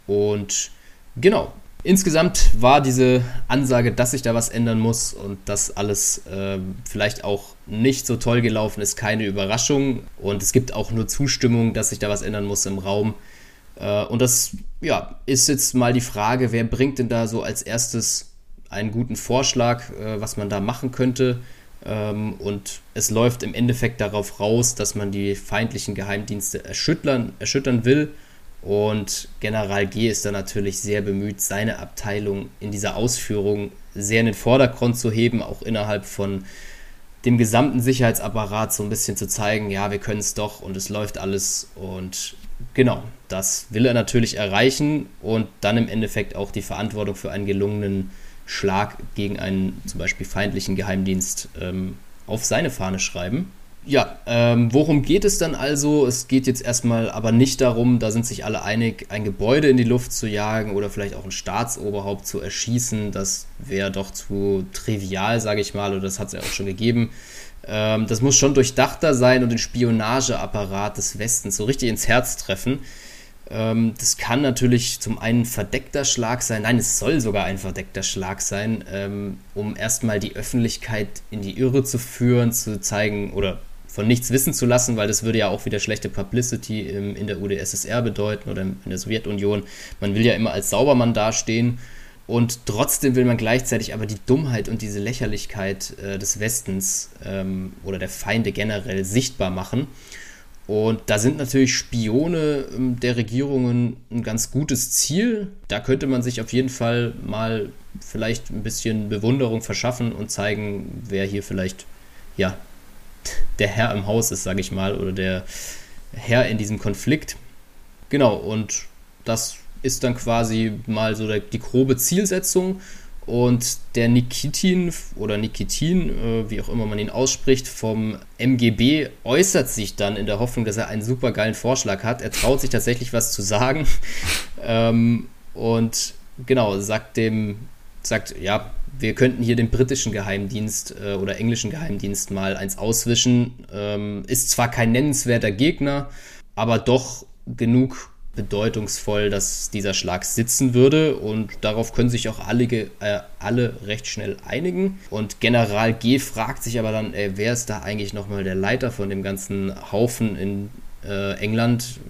Und genau, Insgesamt war diese Ansage, dass sich da was ändern muss und dass alles äh, vielleicht auch nicht so toll gelaufen ist, keine Überraschung. Und es gibt auch nur Zustimmung, dass sich da was ändern muss im Raum. Äh, und das ja, ist jetzt mal die Frage, wer bringt denn da so als erstes einen guten Vorschlag, äh, was man da machen könnte. Ähm, und es läuft im Endeffekt darauf raus, dass man die feindlichen Geheimdienste erschüttern, erschüttern will und General G ist da natürlich sehr bemüht, seine Abteilung in dieser Ausführung sehr in den Vordergrund zu heben, auch innerhalb von dem gesamten Sicherheitsapparat so ein bisschen zu zeigen, ja, wir können es doch und es läuft alles. Und genau, das will er natürlich erreichen und dann im Endeffekt auch die Verantwortung für einen gelungenen Schlag gegen einen zum Beispiel feindlichen Geheimdienst ähm, auf seine Fahne schreiben. Ja, ähm, worum geht es dann also? Es geht jetzt erstmal aber nicht darum, da sind sich alle einig, ein Gebäude in die Luft zu jagen oder vielleicht auch ein Staatsoberhaupt zu erschießen. Das wäre doch zu trivial, sage ich mal, oder das hat es ja auch schon gegeben. Ähm, das muss schon durchdachter sein und den Spionageapparat des Westens so richtig ins Herz treffen. Ähm, das kann natürlich zum einen verdeckter Schlag sein, nein, es soll sogar ein verdeckter Schlag sein, ähm, um erstmal die Öffentlichkeit in die Irre zu führen, zu zeigen oder von nichts wissen zu lassen, weil das würde ja auch wieder schlechte Publicity im, in der UdSSR bedeuten oder in der Sowjetunion. Man will ja immer als Saubermann dastehen und trotzdem will man gleichzeitig aber die Dummheit und diese Lächerlichkeit äh, des Westens ähm, oder der Feinde generell sichtbar machen. Und da sind natürlich Spione ähm, der Regierungen ein ganz gutes Ziel. Da könnte man sich auf jeden Fall mal vielleicht ein bisschen Bewunderung verschaffen und zeigen, wer hier vielleicht ja der Herr im Haus ist, sage ich mal, oder der Herr in diesem Konflikt. Genau, und das ist dann quasi mal so der, die grobe Zielsetzung. Und der Nikitin oder Nikitin, äh, wie auch immer man ihn ausspricht, vom MGB äußert sich dann in der Hoffnung, dass er einen super geilen Vorschlag hat. Er traut sich tatsächlich was zu sagen. ähm, und genau, sagt dem, sagt, ja, wir könnten hier den britischen Geheimdienst äh, oder englischen Geheimdienst mal eins auswischen. Ähm, ist zwar kein nennenswerter Gegner, aber doch genug bedeutungsvoll, dass dieser Schlag sitzen würde und darauf können sich auch alle, äh, alle recht schnell einigen. Und General G fragt sich aber dann, ey, wer ist da eigentlich nochmal der Leiter von dem ganzen Haufen in äh, England?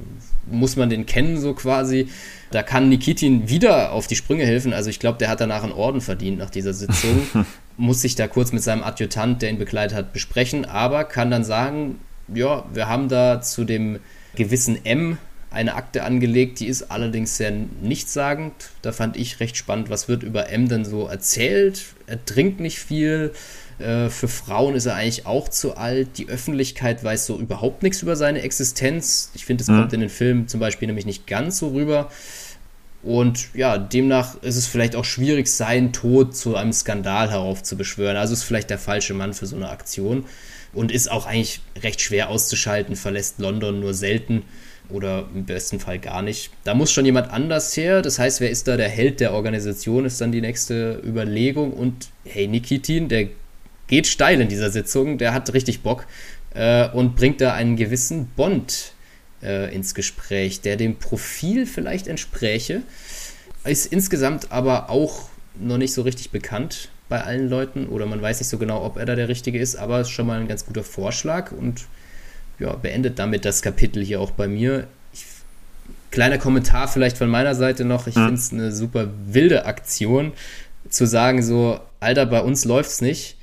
Muss man den kennen so quasi? Da kann Nikitin wieder auf die Sprünge helfen. Also ich glaube, der hat danach einen Orden verdient nach dieser Sitzung. Muss sich da kurz mit seinem Adjutant, der ihn begleitet hat, besprechen, aber kann dann sagen, ja, wir haben da zu dem gewissen M eine Akte angelegt, die ist allerdings sehr nichtssagend. Da fand ich recht spannend, was wird über M denn so erzählt. Er trinkt nicht viel. Äh, für Frauen ist er eigentlich auch zu alt. Die Öffentlichkeit weiß so überhaupt nichts über seine Existenz. Ich finde, es mhm. kommt in den Filmen zum Beispiel nämlich nicht ganz so rüber. Und ja, demnach ist es vielleicht auch schwierig, seinen Tod zu einem Skandal heraufzubeschwören. Also ist vielleicht der falsche Mann für so eine Aktion. Und ist auch eigentlich recht schwer auszuschalten, verlässt London nur selten oder im besten Fall gar nicht. Da muss schon jemand anders her. Das heißt, wer ist da der Held der Organisation, ist dann die nächste Überlegung. Und hey, Nikitin, der geht steil in dieser Sitzung, der hat richtig Bock äh, und bringt da einen gewissen Bond äh, ins Gespräch, der dem Profil vielleicht entspräche. Ist insgesamt aber auch noch nicht so richtig bekannt bei allen Leuten oder man weiß nicht so genau, ob er da der Richtige ist, aber ist schon mal ein ganz guter Vorschlag und ja, beendet damit das Kapitel hier auch bei mir. Ich, kleiner Kommentar vielleicht von meiner Seite noch. Ich hm. finde es eine super wilde Aktion, zu sagen so, Alter, bei uns läuft's nicht.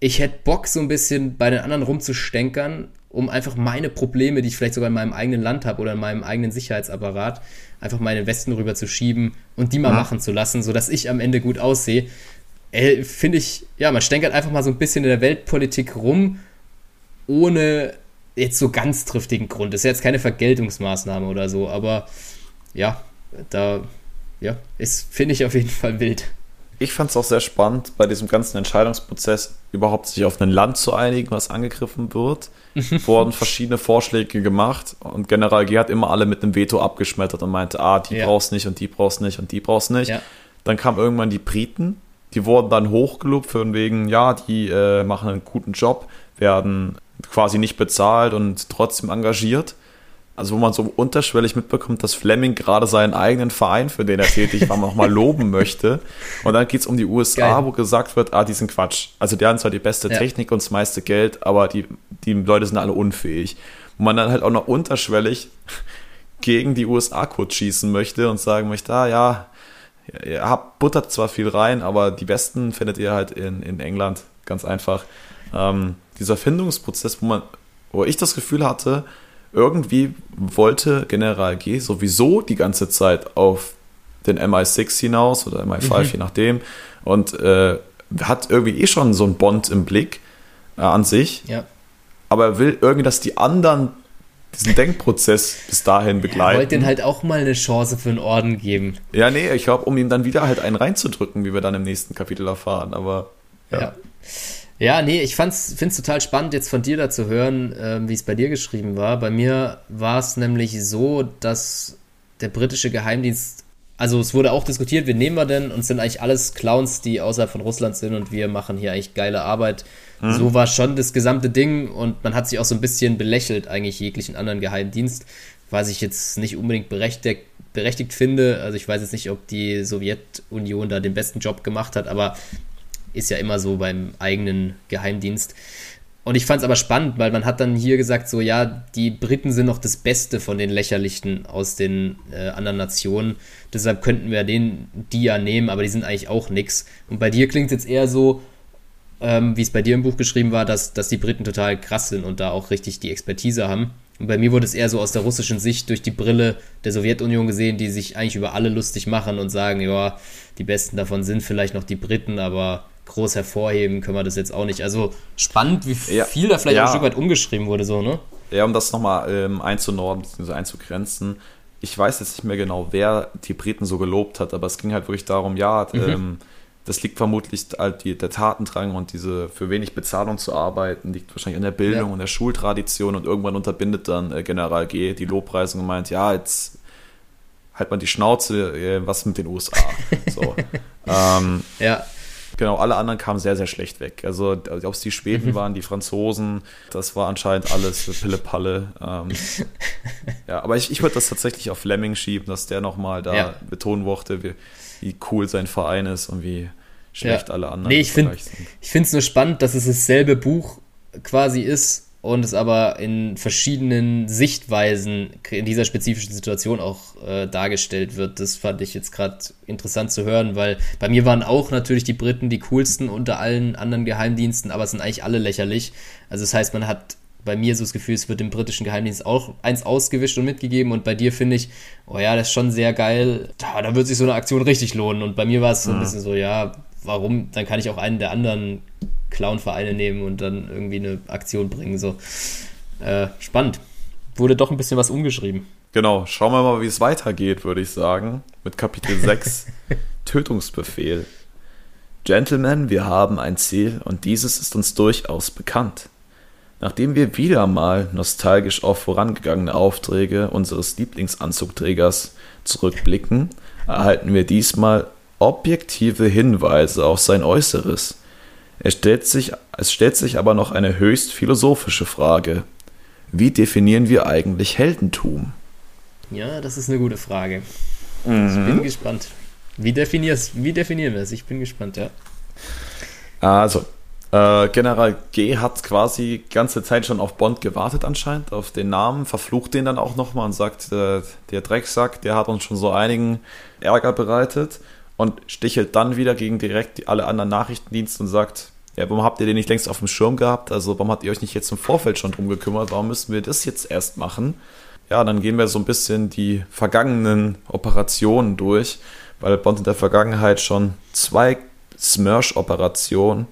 Ich hätte Bock, so ein bisschen bei den anderen rumzustänkern, um einfach meine Probleme, die ich vielleicht sogar in meinem eigenen Land habe oder in meinem eigenen Sicherheitsapparat, einfach mal in den Westen rüber zu schieben und die mal ja. machen zu lassen, sodass ich am Ende gut aussehe. Finde ich, ja, man stänkert einfach mal so ein bisschen in der Weltpolitik rum, ohne jetzt so ganz triftigen Grund. Das ist jetzt keine Vergeltungsmaßnahme oder so, aber ja, da ja, ist, finde ich auf jeden Fall wild. Ich fand es auch sehr spannend, bei diesem ganzen Entscheidungsprozess überhaupt sich auf ein Land zu einigen, was angegriffen wird. wurden verschiedene Vorschläge gemacht und General G hat immer alle mit einem Veto abgeschmettert und meinte, ah, die ja. brauchst nicht und die brauchst nicht und die brauchst nicht. Ja. Dann kamen irgendwann die Briten, die wurden dann hochgelobt von wegen, ja, die äh, machen einen guten Job, werden quasi nicht bezahlt und trotzdem engagiert. Also wo man so unterschwellig mitbekommt, dass Fleming gerade seinen eigenen Verein, für den er tätig war, nochmal loben möchte. Und dann geht es um die USA, Geil. wo gesagt wird, ah, die sind Quatsch. Also die haben zwar die beste ja. Technik und das meiste Geld, aber die, die Leute sind alle unfähig. Wo man dann halt auch noch unterschwellig gegen die USA kurz schießen möchte und sagen möchte, ah ja, ihr habt buttert zwar viel rein, aber die besten findet ihr halt in, in England, ganz einfach. Ähm, dieser Findungsprozess, wo man, wo ich das Gefühl hatte, irgendwie wollte General G sowieso die ganze Zeit auf den MI6 hinaus oder MI5, mhm. je nachdem, und äh, hat irgendwie eh schon so einen Bond im Blick äh, an sich. Ja. Aber er will irgendwie, dass die anderen diesen Denkprozess bis dahin begleiten. Er wollte den halt auch mal eine Chance für einen Orden geben. Ja, nee, ich glaube, um ihm dann wieder halt einen reinzudrücken, wie wir dann im nächsten Kapitel erfahren, aber ja. ja. Ja, nee, ich finde es total spannend, jetzt von dir da zu hören, äh, wie es bei dir geschrieben war. Bei mir war es nämlich so, dass der britische Geheimdienst, also es wurde auch diskutiert, wen nehmen wir denn? Und sind eigentlich alles Clowns, die außerhalb von Russland sind und wir machen hier eigentlich geile Arbeit. Mhm. So war schon das gesamte Ding und man hat sich auch so ein bisschen belächelt, eigentlich jeglichen anderen Geheimdienst, was ich jetzt nicht unbedingt berechtigt, berechtigt finde. Also ich weiß jetzt nicht, ob die Sowjetunion da den besten Job gemacht hat, aber ist ja immer so beim eigenen Geheimdienst. Und ich fand es aber spannend, weil man hat dann hier gesagt, so ja, die Briten sind noch das Beste von den Lächerlichen aus den äh, anderen Nationen. Deshalb könnten wir den, die ja nehmen, aber die sind eigentlich auch nix. Und bei dir klingt es jetzt eher so, ähm, wie es bei dir im Buch geschrieben war, dass, dass die Briten total krass sind und da auch richtig die Expertise haben. Und bei mir wurde es eher so aus der russischen Sicht durch die Brille der Sowjetunion gesehen, die sich eigentlich über alle lustig machen und sagen, ja, die Besten davon sind vielleicht noch die Briten, aber groß hervorheben können wir das jetzt auch nicht. Also spannend, wie viel ja, da vielleicht ja. ein Stück weit umgeschrieben wurde, so, ne? Ja, um das nochmal ähm, einzunorden bzw. einzugrenzen. ich weiß jetzt nicht mehr genau, wer die Briten so gelobt hat, aber es ging halt wirklich darum, ja, mhm. ähm, das liegt vermutlich halt die, der Tatendrang und diese für wenig Bezahlung zu arbeiten, liegt wahrscheinlich in der Bildung ja. und der Schultradition und irgendwann unterbindet dann äh, General G die Lobpreisung und meint, ja, jetzt halt mal die Schnauze, äh, was mit den USA. So. ähm, ja. Genau, alle anderen kamen sehr, sehr schlecht weg. Also, ob es die Schweden mhm. waren, die Franzosen, das war anscheinend alles Pille-Palle. Ähm, ja, aber ich, ich würde das tatsächlich auf Fleming schieben, dass der nochmal da ja. betonen wollte, wie, wie cool sein Verein ist und wie schlecht ja. alle anderen nee, ich finde es nur spannend, dass es dasselbe Buch quasi ist und es aber in verschiedenen Sichtweisen in dieser spezifischen Situation auch äh, dargestellt wird. Das fand ich jetzt gerade interessant zu hören, weil bei mir waren auch natürlich die Briten die coolsten unter allen anderen Geheimdiensten, aber es sind eigentlich alle lächerlich. Also das heißt, man hat bei mir so das Gefühl, es wird dem britischen Geheimdienst auch eins ausgewischt und mitgegeben. Und bei dir finde ich, oh ja, das ist schon sehr geil. Da, da wird sich so eine Aktion richtig lohnen. Und bei mir war es so ein bisschen so, ja, warum? Dann kann ich auch einen der anderen Clown-Vereine nehmen und dann irgendwie eine Aktion bringen. So äh, spannend. Wurde doch ein bisschen was umgeschrieben. Genau, schauen wir mal, wie es weitergeht, würde ich sagen. Mit Kapitel 6 Tötungsbefehl. Gentlemen, wir haben ein Ziel und dieses ist uns durchaus bekannt. Nachdem wir wieder mal nostalgisch auf vorangegangene Aufträge unseres Lieblingsanzugträgers zurückblicken, erhalten wir diesmal objektive Hinweise auf sein Äußeres. Es stellt, sich, es stellt sich aber noch eine höchst philosophische Frage. Wie definieren wir eigentlich Heldentum? Ja, das ist eine gute Frage. Mhm. Ich bin gespannt. Wie, definierst, wie definieren wir es? Ich bin gespannt, ja. Also, äh, General G hat quasi die ganze Zeit schon auf Bond gewartet anscheinend, auf den Namen, verflucht den dann auch nochmal und sagt, äh, der Drecksack, der hat uns schon so einigen Ärger bereitet und stichelt dann wieder gegen direkt alle anderen Nachrichtendienste und sagt, ja, warum habt ihr den nicht längst auf dem Schirm gehabt? Also warum habt ihr euch nicht jetzt im Vorfeld schon drum gekümmert? Warum müssen wir das jetzt erst machen? Ja, dann gehen wir so ein bisschen die vergangenen Operationen durch, weil Bond in der Vergangenheit schon zwei Smersh-Operationen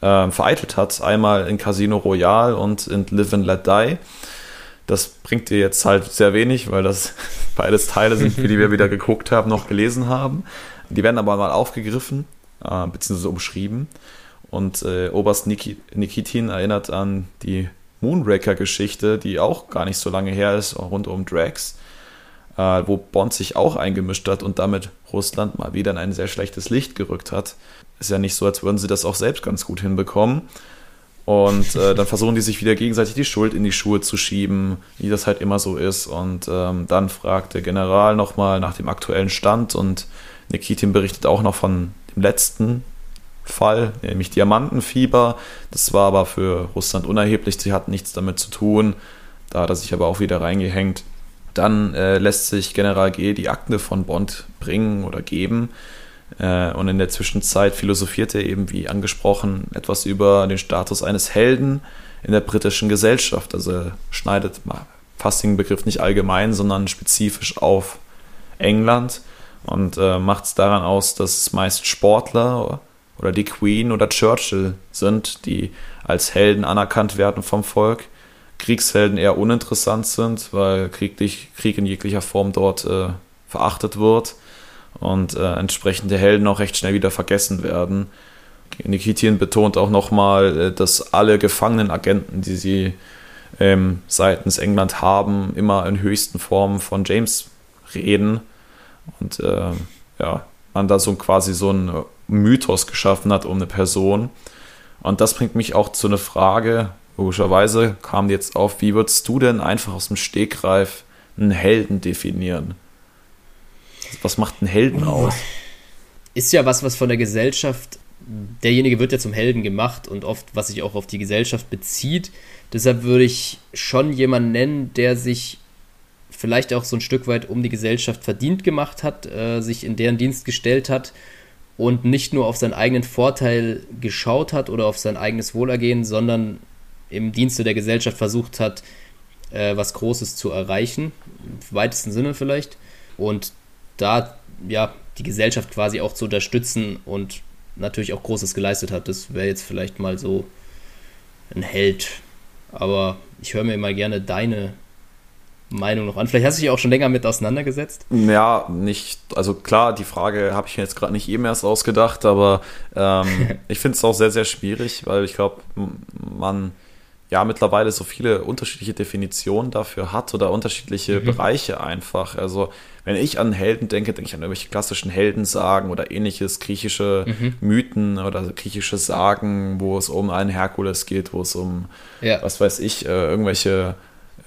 äh, vereitelt hat. Einmal in Casino Royale und in Live and Let Die. Das bringt dir jetzt halt sehr wenig, weil das beides Teile sind, die wir wieder geguckt haben, noch gelesen haben. Die werden aber mal aufgegriffen, äh, beziehungsweise umschrieben. Und äh, Oberst Nikitin erinnert an die Moonraker-Geschichte, die auch gar nicht so lange her ist, rund um Drax, äh, wo Bond sich auch eingemischt hat und damit Russland mal wieder in ein sehr schlechtes Licht gerückt hat. Ist ja nicht so, als würden sie das auch selbst ganz gut hinbekommen. Und äh, dann versuchen die sich wieder gegenseitig die Schuld in die Schuhe zu schieben, wie das halt immer so ist. Und ähm, dann fragt der General nochmal nach dem aktuellen Stand und Nikitin berichtet auch noch von dem letzten Fall, nämlich Diamantenfieber. Das war aber für Russland unerheblich, sie hatten nichts damit zu tun. Da hat er sich aber auch wieder reingehängt. Dann äh, lässt sich General G die Akte von Bond bringen oder geben. Äh, und in der Zwischenzeit philosophiert er eben, wie angesprochen, etwas über den Status eines Helden in der britischen Gesellschaft. Also er schneidet fast den Begriff nicht allgemein, sondern spezifisch auf England und äh, macht es daran aus, dass es meist Sportler oder die Queen oder Churchill sind, die als Helden anerkannt werden vom Volk. Kriegshelden eher uninteressant sind, weil Krieg, Krieg in jeglicher Form dort äh, verachtet wird und äh, entsprechende Helden auch recht schnell wieder vergessen werden. Nikitin betont auch nochmal, äh, dass alle gefangenen Agenten, die sie ähm, seitens England haben, immer in höchsten Formen von James reden und äh, ja, man da so quasi so einen Mythos geschaffen hat um eine Person. Und das bringt mich auch zu einer Frage, logischerweise kam jetzt auf, wie würdest du denn einfach aus dem Stegreif einen Helden definieren? Was macht einen Helden aus? Ist ja was, was von der Gesellschaft, derjenige wird ja zum Helden gemacht und oft, was sich auch auf die Gesellschaft bezieht. Deshalb würde ich schon jemanden nennen, der sich vielleicht auch so ein Stück weit um die Gesellschaft verdient gemacht hat, äh, sich in deren Dienst gestellt hat und nicht nur auf seinen eigenen Vorteil geschaut hat oder auf sein eigenes Wohlergehen, sondern im Dienste der Gesellschaft versucht hat, äh, was Großes zu erreichen, im weitesten Sinne vielleicht. Und da ja die Gesellschaft quasi auch zu unterstützen und natürlich auch Großes geleistet hat. Das wäre jetzt vielleicht mal so ein Held. Aber ich höre mir mal gerne deine Meinung noch an. Vielleicht hast du dich auch schon länger mit auseinandergesetzt. Ja, nicht, also klar, die Frage habe ich mir jetzt gerade nicht eben erst ausgedacht, aber ähm, ich finde es auch sehr, sehr schwierig, weil ich glaube, man ja mittlerweile so viele unterschiedliche Definitionen dafür hat oder unterschiedliche mhm. Bereiche einfach. Also wenn ich an Helden denke, denke ich an irgendwelche klassischen Heldensagen oder ähnliches, griechische mhm. Mythen oder griechische Sagen, wo es um einen Herkules geht, wo es um, ja. was weiß ich, äh, irgendwelche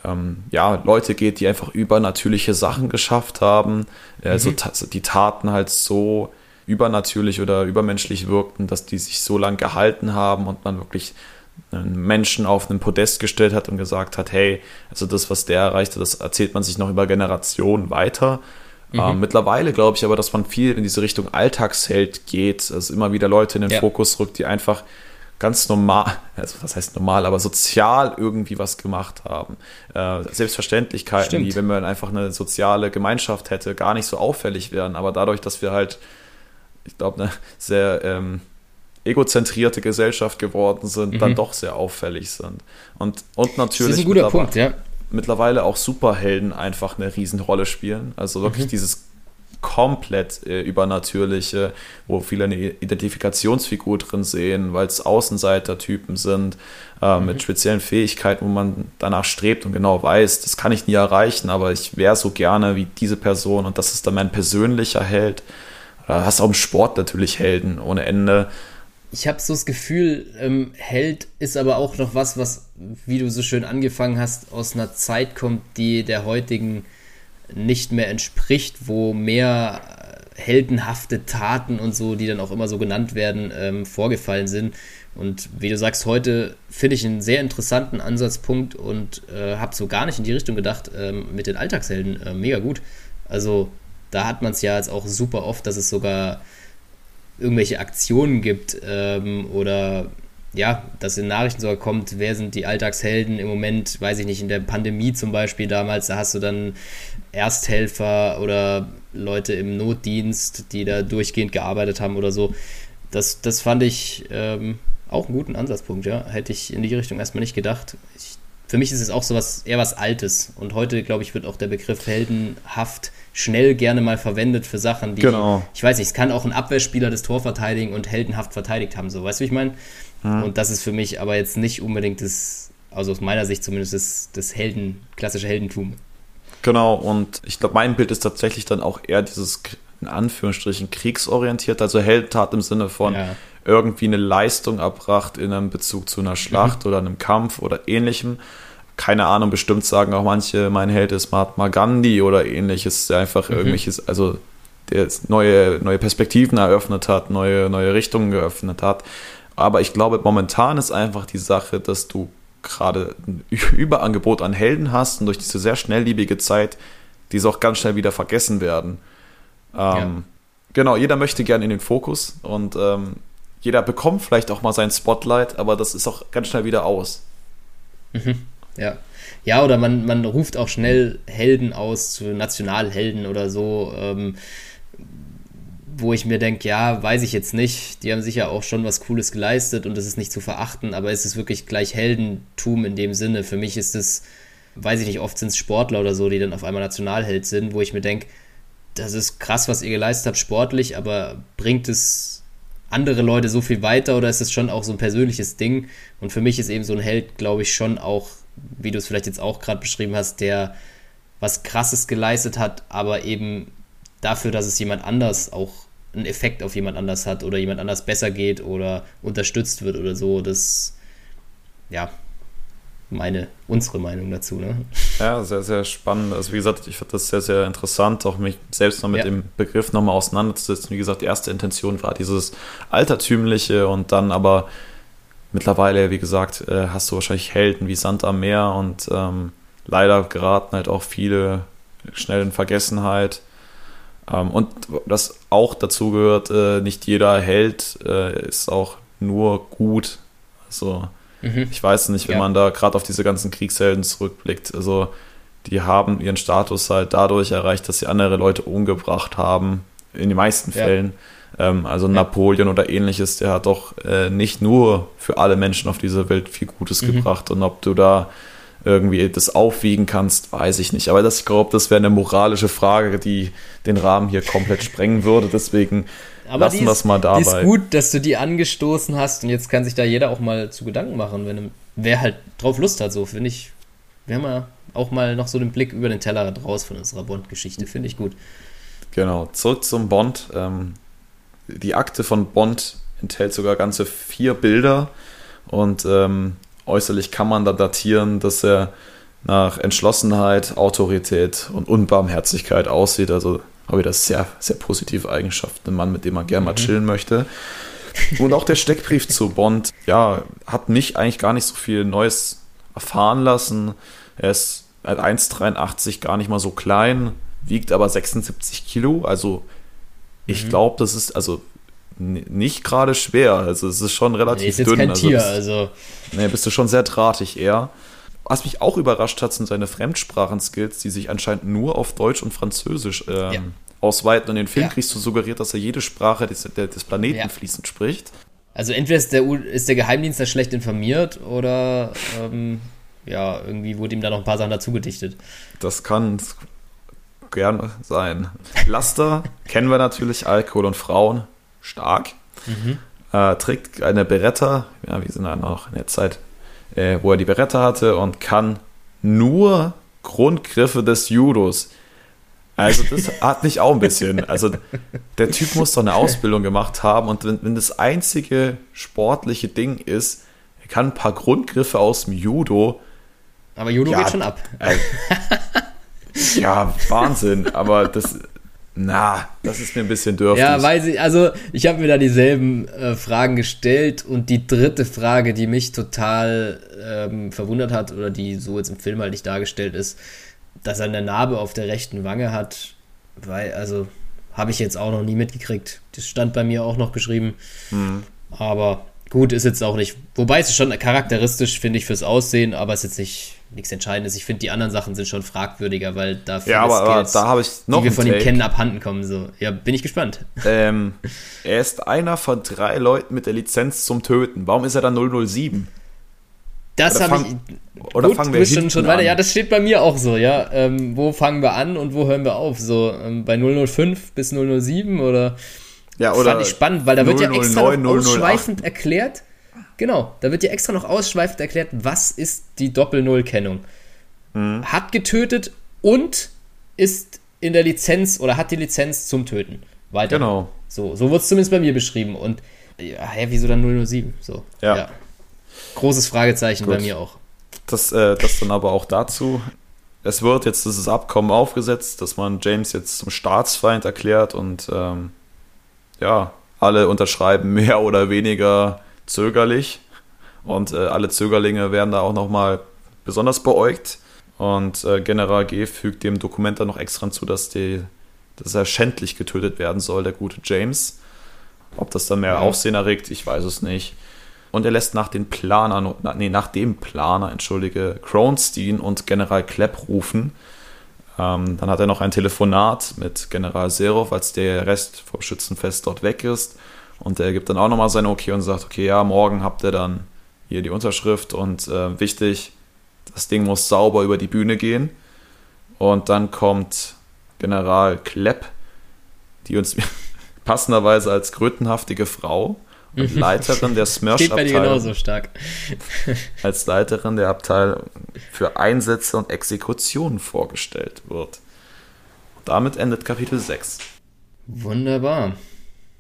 ähm, ja, Leute geht, die einfach übernatürliche Sachen geschafft haben, äh, mhm. so ta die Taten halt so übernatürlich oder übermenschlich wirkten, dass die sich so lang gehalten haben und man wirklich einen Menschen auf einen Podest gestellt hat und gesagt hat, hey, also das, was der erreichte, das erzählt man sich noch über Generationen weiter. Mhm. Ähm, mittlerweile glaube ich aber, dass man viel in diese Richtung Alltagsheld geht, also immer wieder Leute in den ja. Fokus rückt, die einfach ganz normal, also das heißt normal, aber sozial irgendwie was gemacht haben. Äh, Selbstverständlichkeiten, Stimmt. die, wenn man einfach eine soziale Gemeinschaft hätte, gar nicht so auffällig wären. Aber dadurch, dass wir halt, ich glaube, eine sehr ähm, egozentrierte Gesellschaft geworden sind, mhm. dann doch sehr auffällig sind. Und, und natürlich. Das ist ein guter Punkt, ja. Mittlerweile auch Superhelden einfach eine Riesenrolle spielen. Also wirklich mhm. dieses komplett äh, übernatürliche, wo viele eine Identifikationsfigur drin sehen, weil es Außenseitertypen sind, äh, mhm. mit speziellen Fähigkeiten, wo man danach strebt und genau weiß, das kann ich nie erreichen, aber ich wäre so gerne wie diese Person und das ist dann mein persönlicher Held. Da hast auch im Sport natürlich Helden ohne Ende. Ich habe so das Gefühl, ähm, Held ist aber auch noch was, was, wie du so schön angefangen hast, aus einer Zeit kommt, die der heutigen nicht mehr entspricht, wo mehr äh, heldenhafte Taten und so, die dann auch immer so genannt werden, ähm, vorgefallen sind. Und wie du sagst, heute finde ich einen sehr interessanten Ansatzpunkt und äh, habe so gar nicht in die Richtung gedacht ähm, mit den Alltagshelden. Äh, mega gut. Also da hat man es ja jetzt auch super oft, dass es sogar irgendwelche Aktionen gibt ähm, oder ja, dass in Nachrichten sogar kommt, wer sind die Alltagshelden im Moment, weiß ich nicht, in der Pandemie zum Beispiel damals, da hast du dann Ersthelfer oder Leute im Notdienst, die da durchgehend gearbeitet haben oder so. Das, das fand ich ähm, auch einen guten Ansatzpunkt, ja. Hätte ich in die Richtung erstmal nicht gedacht. Ich, für mich ist es auch so was, eher was Altes. Und heute, glaube ich, wird auch der Begriff heldenhaft schnell gerne mal verwendet für Sachen, die, genau. ich weiß nicht, es kann auch ein Abwehrspieler das Tor verteidigen und heldenhaft verteidigt haben, so, weißt du, wie ich meine? Mhm. Und das ist für mich aber jetzt nicht unbedingt das, also aus meiner Sicht zumindest, das, das Helden, klassische Heldentum. Genau, und ich glaube, mein Bild ist tatsächlich dann auch eher dieses, in Anführungsstrichen, kriegsorientiert, also Heldentat im Sinne von ja. irgendwie eine Leistung erbracht in einem Bezug zu einer Schlacht mhm. oder einem Kampf oder ähnlichem. Keine Ahnung, bestimmt sagen auch manche, mein Held ist Mahatma Gandhi oder ähnliches, der einfach mhm. irgendwelches, also der neue, neue Perspektiven eröffnet hat, neue, neue Richtungen geöffnet hat. Aber ich glaube, momentan ist einfach die Sache, dass du gerade ein Überangebot an Helden hast und durch diese sehr schnellliebige Zeit diese auch ganz schnell wieder vergessen werden. Ähm, ja. Genau, jeder möchte gerne in den Fokus und ähm, jeder bekommt vielleicht auch mal sein Spotlight, aber das ist auch ganz schnell wieder aus. Mhm. Ja. Ja, oder man, man ruft auch schnell Helden aus zu Nationalhelden oder so. Ähm, wo ich mir denke, ja, weiß ich jetzt nicht. Die haben sicher auch schon was Cooles geleistet und das ist nicht zu verachten, aber es ist wirklich gleich Heldentum in dem Sinne. Für mich ist es, weiß ich nicht, oft sind es Sportler oder so, die dann auf einmal Nationalheld sind, wo ich mir denke, das ist krass, was ihr geleistet habt sportlich, aber bringt es andere Leute so viel weiter oder ist es schon auch so ein persönliches Ding? Und für mich ist eben so ein Held, glaube ich, schon auch, wie du es vielleicht jetzt auch gerade beschrieben hast, der was Krasses geleistet hat, aber eben dafür, dass es jemand anders auch einen Effekt auf jemand anders hat oder jemand anders besser geht oder unterstützt wird oder so. Das, ja, meine, unsere Meinung dazu. Ne? Ja, sehr, sehr spannend. Also wie gesagt, ich finde das sehr, sehr interessant, auch mich selbst mal mit ja. dem Begriff nochmal auseinanderzusetzen. Wie gesagt, die erste Intention war dieses Altertümliche und dann aber mittlerweile, wie gesagt, äh, hast du wahrscheinlich Helden wie Sand am Meer und ähm, leider geraten halt auch viele schnell in Vergessenheit. Ähm, und das auch dazu gehört, äh, nicht jeder Held äh, ist auch nur gut. Also mhm. ich weiß nicht, wenn ja. man da gerade auf diese ganzen Kriegshelden zurückblickt, also die haben ihren Status halt dadurch erreicht, dass sie andere Leute umgebracht haben, in den meisten Fällen. Ja. Ähm, also ja. Napoleon oder ähnliches, der hat doch äh, nicht nur für alle Menschen auf dieser Welt viel Gutes mhm. gebracht. Und ob du da irgendwie das aufwiegen kannst, weiß ich nicht. Aber das, ich glaube, das wäre eine moralische Frage, die den Rahmen hier komplett sprengen würde. Deswegen aber lassen wir es mal dabei. ist gut, dass du die angestoßen hast und jetzt kann sich da jeder auch mal zu Gedanken machen, wenn wer halt drauf Lust hat, so finde ich. Wir haben ja auch mal noch so den Blick über den Tellerrand raus von unserer Bond-Geschichte, finde ich gut. Genau, zurück zum Bond. Ähm, die Akte von Bond enthält sogar ganze vier Bilder und ähm, äußerlich kann man da datieren, dass er nach Entschlossenheit, Autorität und Unbarmherzigkeit aussieht. Also habe ich das sehr, sehr positive Eigenschaften. Ein Mann, mit dem man gerne mal mhm. chillen möchte. Und auch der Steckbrief zu Bond, ja, hat mich eigentlich gar nicht so viel Neues erfahren lassen. Er ist 1,83 gar nicht mal so klein, wiegt aber 76 Kilo. Also ich mhm. glaube, das ist also nicht gerade schwer. Also es ist schon relativ nee, ist jetzt dünn. Kein also, Tier, also. Nee, bist du schon sehr drahtig eher. Was mich auch überrascht hat, sind seine Fremdsprachen-Skills, die sich anscheinend nur auf Deutsch und Französisch ähm, ja. ausweiten. Und in den Film ja. kriegst du suggeriert, dass er jede Sprache des, des Planeten ja. fließend spricht. Also entweder ist der, ist der Geheimdienst da schlecht informiert oder ähm, ja, irgendwie wurde ihm da noch ein paar Sachen dazu gedichtet. Das kann gerne sein. Laster kennen wir natürlich, Alkohol und Frauen, stark. Mhm. Äh, trägt eine Beretta, ja, wir sind ja noch in der Zeit, äh, wo er die Beretta hatte und kann nur Grundgriffe des Judos. Also das hat mich auch ein bisschen. Also der Typ muss doch eine Ausbildung gemacht haben und wenn, wenn das einzige sportliche Ding ist, er kann ein paar Grundgriffe aus dem Judo. Aber Judo ja, geht schon ab. Äh, ja, Wahnsinn. Aber das, na, das ist mir ein bisschen dürftig. Ja, weiß ich, also ich habe mir da dieselben äh, Fragen gestellt und die dritte Frage, die mich total ähm, verwundert hat oder die so jetzt im Film halt nicht dargestellt ist, dass er eine Narbe auf der rechten Wange hat, weil, also habe ich jetzt auch noch nie mitgekriegt. Das stand bei mir auch noch geschrieben. Mhm. Aber gut, ist jetzt auch nicht, wobei es ist schon charakteristisch, finde ich, fürs Aussehen, aber es ist jetzt nicht nichts Entscheidendes. Ich finde, die anderen Sachen sind schon fragwürdiger, weil da viele ja, aber, Skills, aber da ich noch die wir von Take. ihm kennen, abhanden kommen. So. Ja, bin ich gespannt. Ähm, er ist einer von drei Leuten mit der Lizenz zum Töten. Warum ist er dann 007? Das habe ich. Oder gut, fangen wir schon, schon weiter. An. Ja, das steht bei mir auch so, ja. Ähm, wo fangen wir an und wo hören wir auf? So ähm, bei 005 bis 007 oder. Ja, oder. Fand ich spannend, weil da 009, wird ja extra 009, ausschweifend erklärt Genau, da wird dir extra noch ausschweifend erklärt, was ist die Doppel-Null-Kennung. Mhm. Hat getötet und ist in der Lizenz oder hat die Lizenz zum Töten. Weiter. Genau. So, so wird es zumindest bei mir beschrieben. Und ja, hä, wieso dann 007? So, ja. ja. Großes Fragezeichen Gut. bei mir auch. Das, äh, das dann aber auch dazu. Es wird jetzt dieses Abkommen aufgesetzt, dass man James jetzt zum Staatsfeind erklärt und ähm, ja, alle unterschreiben mehr oder weniger zögerlich und äh, alle Zögerlinge werden da auch nochmal besonders beäugt. Und äh, General G fügt dem Dokument dann noch extra hinzu, dass, die, dass er schändlich getötet werden soll, der gute James. Ob das dann mehr ja. Aufsehen erregt, ich weiß es nicht. Und er lässt nach den Planern, nee, nach dem Planer, entschuldige, Kronstein und General Klepp rufen. Ähm, dann hat er noch ein Telefonat mit General Serov, als der Rest vom Schützenfest dort weg ist. Und der gibt dann auch nochmal sein Okay und sagt, okay, ja, morgen habt ihr dann hier die Unterschrift und äh, wichtig, das Ding muss sauber über die Bühne gehen. Und dann kommt General Klepp, die uns passenderweise als krötenhaftige Frau und Leiterin der Smersh-Abteilung. genauso stark. als Leiterin der Abteilung für Einsätze und Exekutionen vorgestellt wird. Damit endet Kapitel 6. Wunderbar.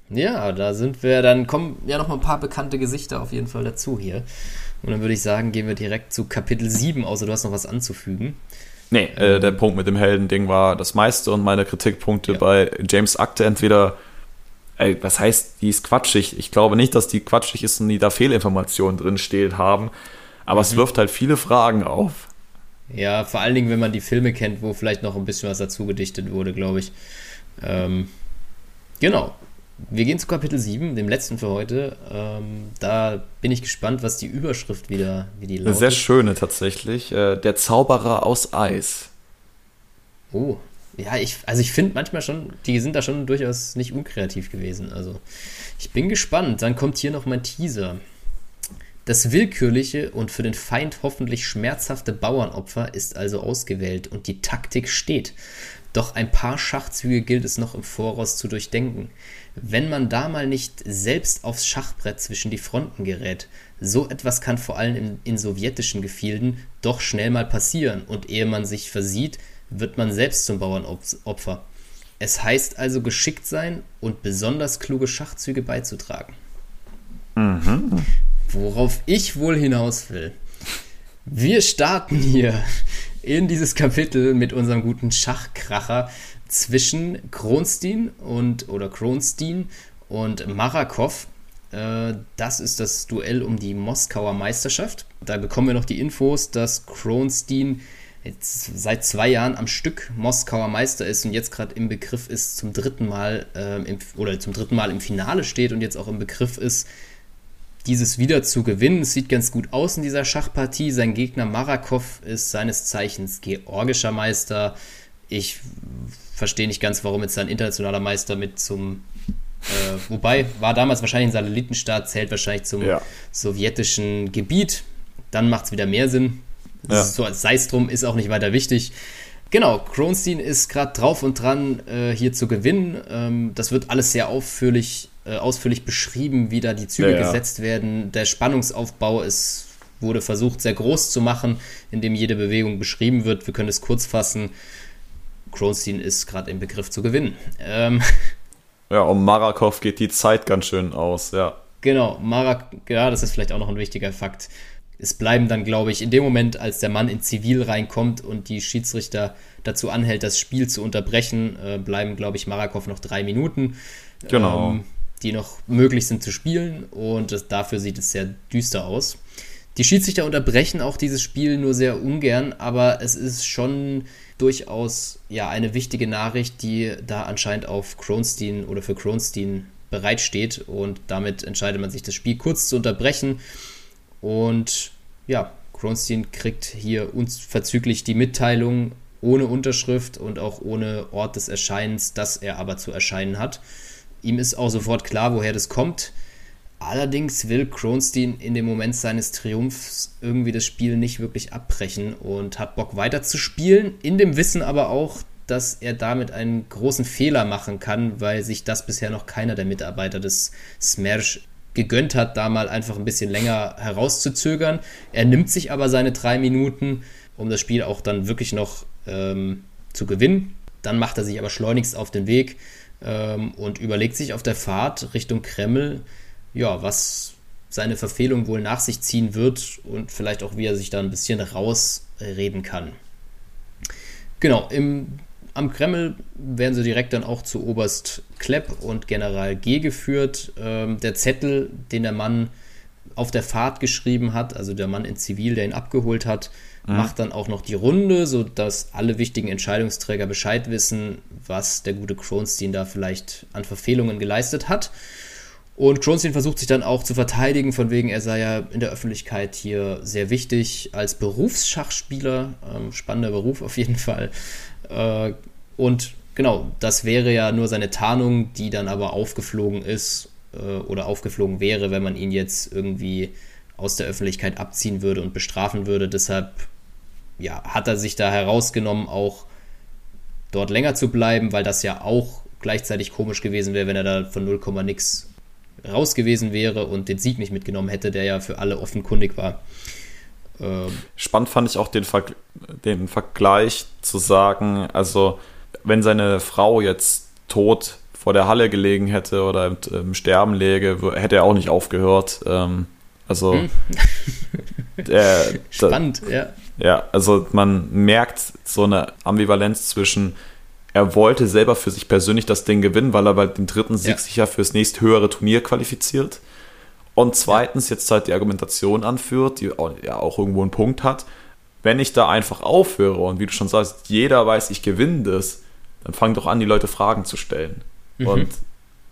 Ja, da sind wir, dann kommen ja noch mal ein paar bekannte Gesichter auf jeden Fall dazu hier. Und dann würde ich sagen, gehen wir direkt zu Kapitel 7, außer du hast noch was anzufügen. Nee, äh, der Punkt mit dem Helden-Ding war das meiste und meine Kritikpunkte ja. bei James Akte entweder, ey, was heißt, die ist quatschig. Ich glaube nicht, dass die quatschig ist und die da Fehlinformationen drin stehen haben, aber mhm. es wirft halt viele Fragen auf. Ja, vor allen Dingen, wenn man die Filme kennt, wo vielleicht noch ein bisschen was dazu gedichtet wurde, glaube ich. Ähm, genau wir gehen zu Kapitel 7, dem letzten für heute. Ähm, da bin ich gespannt, was die Überschrift wieder, wie die lautet. Eine sehr schöne tatsächlich. Äh, der Zauberer aus Eis. Oh, ja, ich, also ich finde manchmal schon, die sind da schon durchaus nicht unkreativ gewesen. Also ich bin gespannt. Dann kommt hier noch mein Teaser. Das willkürliche und für den Feind hoffentlich schmerzhafte Bauernopfer ist also ausgewählt und die Taktik steht. Doch ein paar Schachzüge gilt es noch im Voraus zu durchdenken. Wenn man da mal nicht selbst aufs Schachbrett zwischen die Fronten gerät, so etwas kann vor allem in, in sowjetischen Gefilden doch schnell mal passieren und ehe man sich versieht, wird man selbst zum Bauernopfer. Es heißt also geschickt sein und besonders kluge Schachzüge beizutragen. Mhm. Worauf ich wohl hinaus will. Wir starten hier in dieses Kapitel mit unserem guten Schachkracher zwischen Kronstein und oder Kronstein und Marakov. Äh, das ist das Duell um die Moskauer Meisterschaft. Da bekommen wir noch die Infos, dass Kronstein jetzt seit zwei Jahren am Stück Moskauer Meister ist und jetzt gerade im Begriff ist, zum dritten Mal äh, im, oder zum dritten Mal im Finale steht und jetzt auch im Begriff ist, dieses wieder zu gewinnen. Es sieht ganz gut aus in dieser Schachpartie. Sein Gegner Marakov ist seines Zeichens georgischer Meister. Ich verstehe nicht ganz, warum jetzt sein internationaler Meister mit zum äh, wobei, war damals wahrscheinlich ein Satellitenstaat, zählt wahrscheinlich zum ja. sowjetischen Gebiet. Dann macht es wieder mehr Sinn. Ja. So als sei es drum, ist auch nicht weiter wichtig. Genau, Kronstein ist gerade drauf und dran, äh, hier zu gewinnen. Ähm, das wird alles sehr ausführlich, äh, ausführlich beschrieben, wie da die Züge ja, ja. gesetzt werden. Der Spannungsaufbau ist, wurde versucht, sehr groß zu machen, indem jede Bewegung beschrieben wird. Wir können es kurz fassen. Kronstein ist gerade im Begriff zu gewinnen. Ähm, ja, um Marakov geht die Zeit ganz schön aus, ja. Genau, Marak, ja, das ist vielleicht auch noch ein wichtiger Fakt es bleiben dann, glaube ich, in dem Moment, als der Mann in Zivil reinkommt und die Schiedsrichter dazu anhält, das Spiel zu unterbrechen, äh, bleiben, glaube ich, Marakov noch drei Minuten, genau. ähm, die noch möglich sind zu spielen und das, dafür sieht es sehr düster aus. Die Schiedsrichter unterbrechen auch dieses Spiel nur sehr ungern, aber es ist schon durchaus ja eine wichtige Nachricht, die da anscheinend auf Kronstein oder für Kronstein bereitsteht und damit entscheidet man sich, das Spiel kurz zu unterbrechen und ja, Kronstein kriegt hier unverzüglich die Mitteilung ohne Unterschrift und auch ohne Ort des Erscheinens, dass er aber zu erscheinen hat. Ihm ist auch sofort klar, woher das kommt. Allerdings will Kronstein in dem Moment seines Triumphs irgendwie das Spiel nicht wirklich abbrechen und hat Bock weiter zu spielen, in dem Wissen aber auch, dass er damit einen großen Fehler machen kann, weil sich das bisher noch keiner der Mitarbeiter des Smersh gegönnt hat, da mal einfach ein bisschen länger herauszuzögern. Er nimmt sich aber seine drei Minuten, um das Spiel auch dann wirklich noch ähm, zu gewinnen. Dann macht er sich aber schleunigst auf den Weg ähm, und überlegt sich auf der Fahrt Richtung Kreml, ja, was seine Verfehlung wohl nach sich ziehen wird und vielleicht auch, wie er sich da ein bisschen rausreden kann. Genau, im am Kreml werden sie direkt dann auch zu Oberst Klepp und General G geführt. Ähm, der Zettel, den der Mann auf der Fahrt geschrieben hat, also der Mann in Zivil, der ihn abgeholt hat, mhm. macht dann auch noch die Runde, sodass alle wichtigen Entscheidungsträger Bescheid wissen, was der gute Kronstein da vielleicht an Verfehlungen geleistet hat. Und Kronstein versucht sich dann auch zu verteidigen, von wegen, er sei ja in der Öffentlichkeit hier sehr wichtig als Berufsschachspieler. Ähm, spannender Beruf auf jeden Fall. Äh, und genau, das wäre ja nur seine Tarnung, die dann aber aufgeflogen ist äh, oder aufgeflogen wäre, wenn man ihn jetzt irgendwie aus der Öffentlichkeit abziehen würde und bestrafen würde. Deshalb ja, hat er sich da herausgenommen, auch dort länger zu bleiben, weil das ja auch gleichzeitig komisch gewesen wäre, wenn er da von 0, nix raus gewesen wäre und den Sieg nicht mitgenommen hätte, der ja für alle offenkundig war. Ähm, Spannend fand ich auch den, Ver den Vergleich zu sagen, also wenn seine Frau jetzt tot vor der Halle gelegen hätte oder im, im Sterben läge, hätte er auch nicht aufgehört. Ähm, also hm. der, Spannend, ja. Ja, also man merkt so eine Ambivalenz zwischen, er wollte selber für sich persönlich das Ding gewinnen, weil er bei dem dritten Sieg ja. sich ja fürs nächst höhere Turnier qualifiziert. Und zweitens jetzt halt die Argumentation anführt, die ja auch irgendwo einen Punkt hat. Wenn ich da einfach aufhöre und wie du schon sagst, jeder weiß, ich gewinne das, dann fang doch an, die Leute Fragen zu stellen. Mhm. Und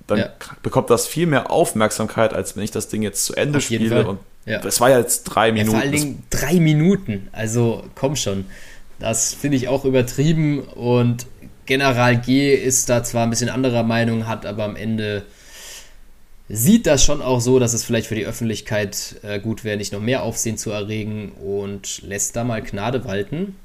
dann ja. bekommt das viel mehr Aufmerksamkeit, als wenn ich das Ding jetzt zu Ende Auf spiele. Und ja. das war ja jetzt drei Minuten. Ja, vor allen Dingen drei Minuten. Also komm schon. Das finde ich auch übertrieben. Und General G ist da zwar ein bisschen anderer Meinung, hat aber am Ende sieht das schon auch so, dass es vielleicht für die Öffentlichkeit äh, gut wäre, nicht noch mehr Aufsehen zu erregen und lässt da mal Gnade walten.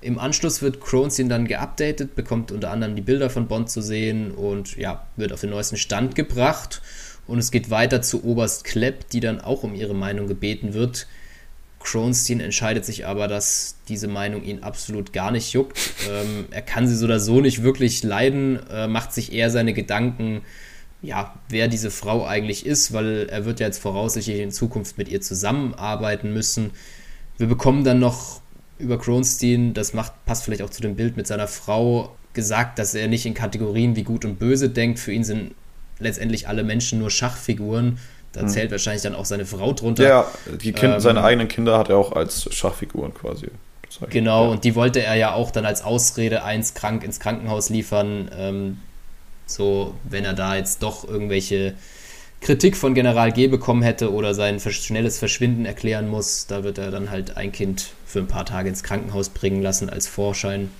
Im Anschluss wird Kronstein dann geupdatet, bekommt unter anderem die Bilder von Bond zu sehen und ja, wird auf den neuesten Stand gebracht. Und es geht weiter zu Oberst Klepp, die dann auch um ihre Meinung gebeten wird. Kronstein entscheidet sich aber, dass diese Meinung ihn absolut gar nicht juckt. Ähm, er kann sie so oder so nicht wirklich leiden, äh, macht sich eher seine Gedanken, ja, wer diese Frau eigentlich ist, weil er wird ja jetzt voraussichtlich in Zukunft mit ihr zusammenarbeiten müssen. Wir bekommen dann noch über Kronstein, das macht, passt vielleicht auch zu dem Bild mit seiner Frau, gesagt, dass er nicht in Kategorien wie gut und böse denkt. Für ihn sind letztendlich alle Menschen nur Schachfiguren. Da hm. zählt wahrscheinlich dann auch seine Frau drunter. Ja, die kind, ähm, seine eigenen Kinder hat er auch als Schachfiguren quasi. Bezeichnet. Genau, ja. und die wollte er ja auch dann als Ausrede eins krank ins Krankenhaus liefern. Ähm, so, wenn er da jetzt doch irgendwelche Kritik von General G bekommen hätte oder sein schnelles Verschwinden erklären muss, da wird er dann halt ein Kind für ein paar Tage ins Krankenhaus bringen lassen als Vorschein.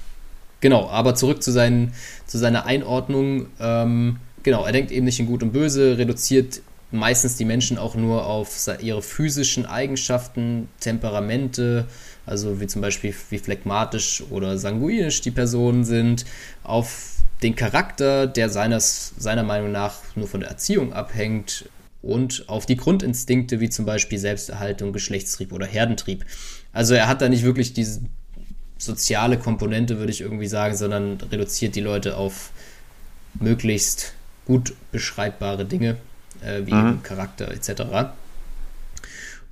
Genau, aber zurück zu, seinen, zu seiner Einordnung. Ähm, genau, er denkt eben nicht in Gut und Böse, reduziert meistens die Menschen auch nur auf ihre physischen Eigenschaften, Temperamente, also wie zum Beispiel wie phlegmatisch oder sanguinisch die Personen sind, auf den Charakter, der seines, seiner Meinung nach nur von der Erziehung abhängt und auf die Grundinstinkte wie zum Beispiel Selbsterhaltung, Geschlechtstrieb oder Herdentrieb. Also er hat da nicht wirklich diese soziale Komponente, würde ich irgendwie sagen, sondern reduziert die Leute auf möglichst gut beschreibbare Dinge, äh, wie mhm. Charakter etc.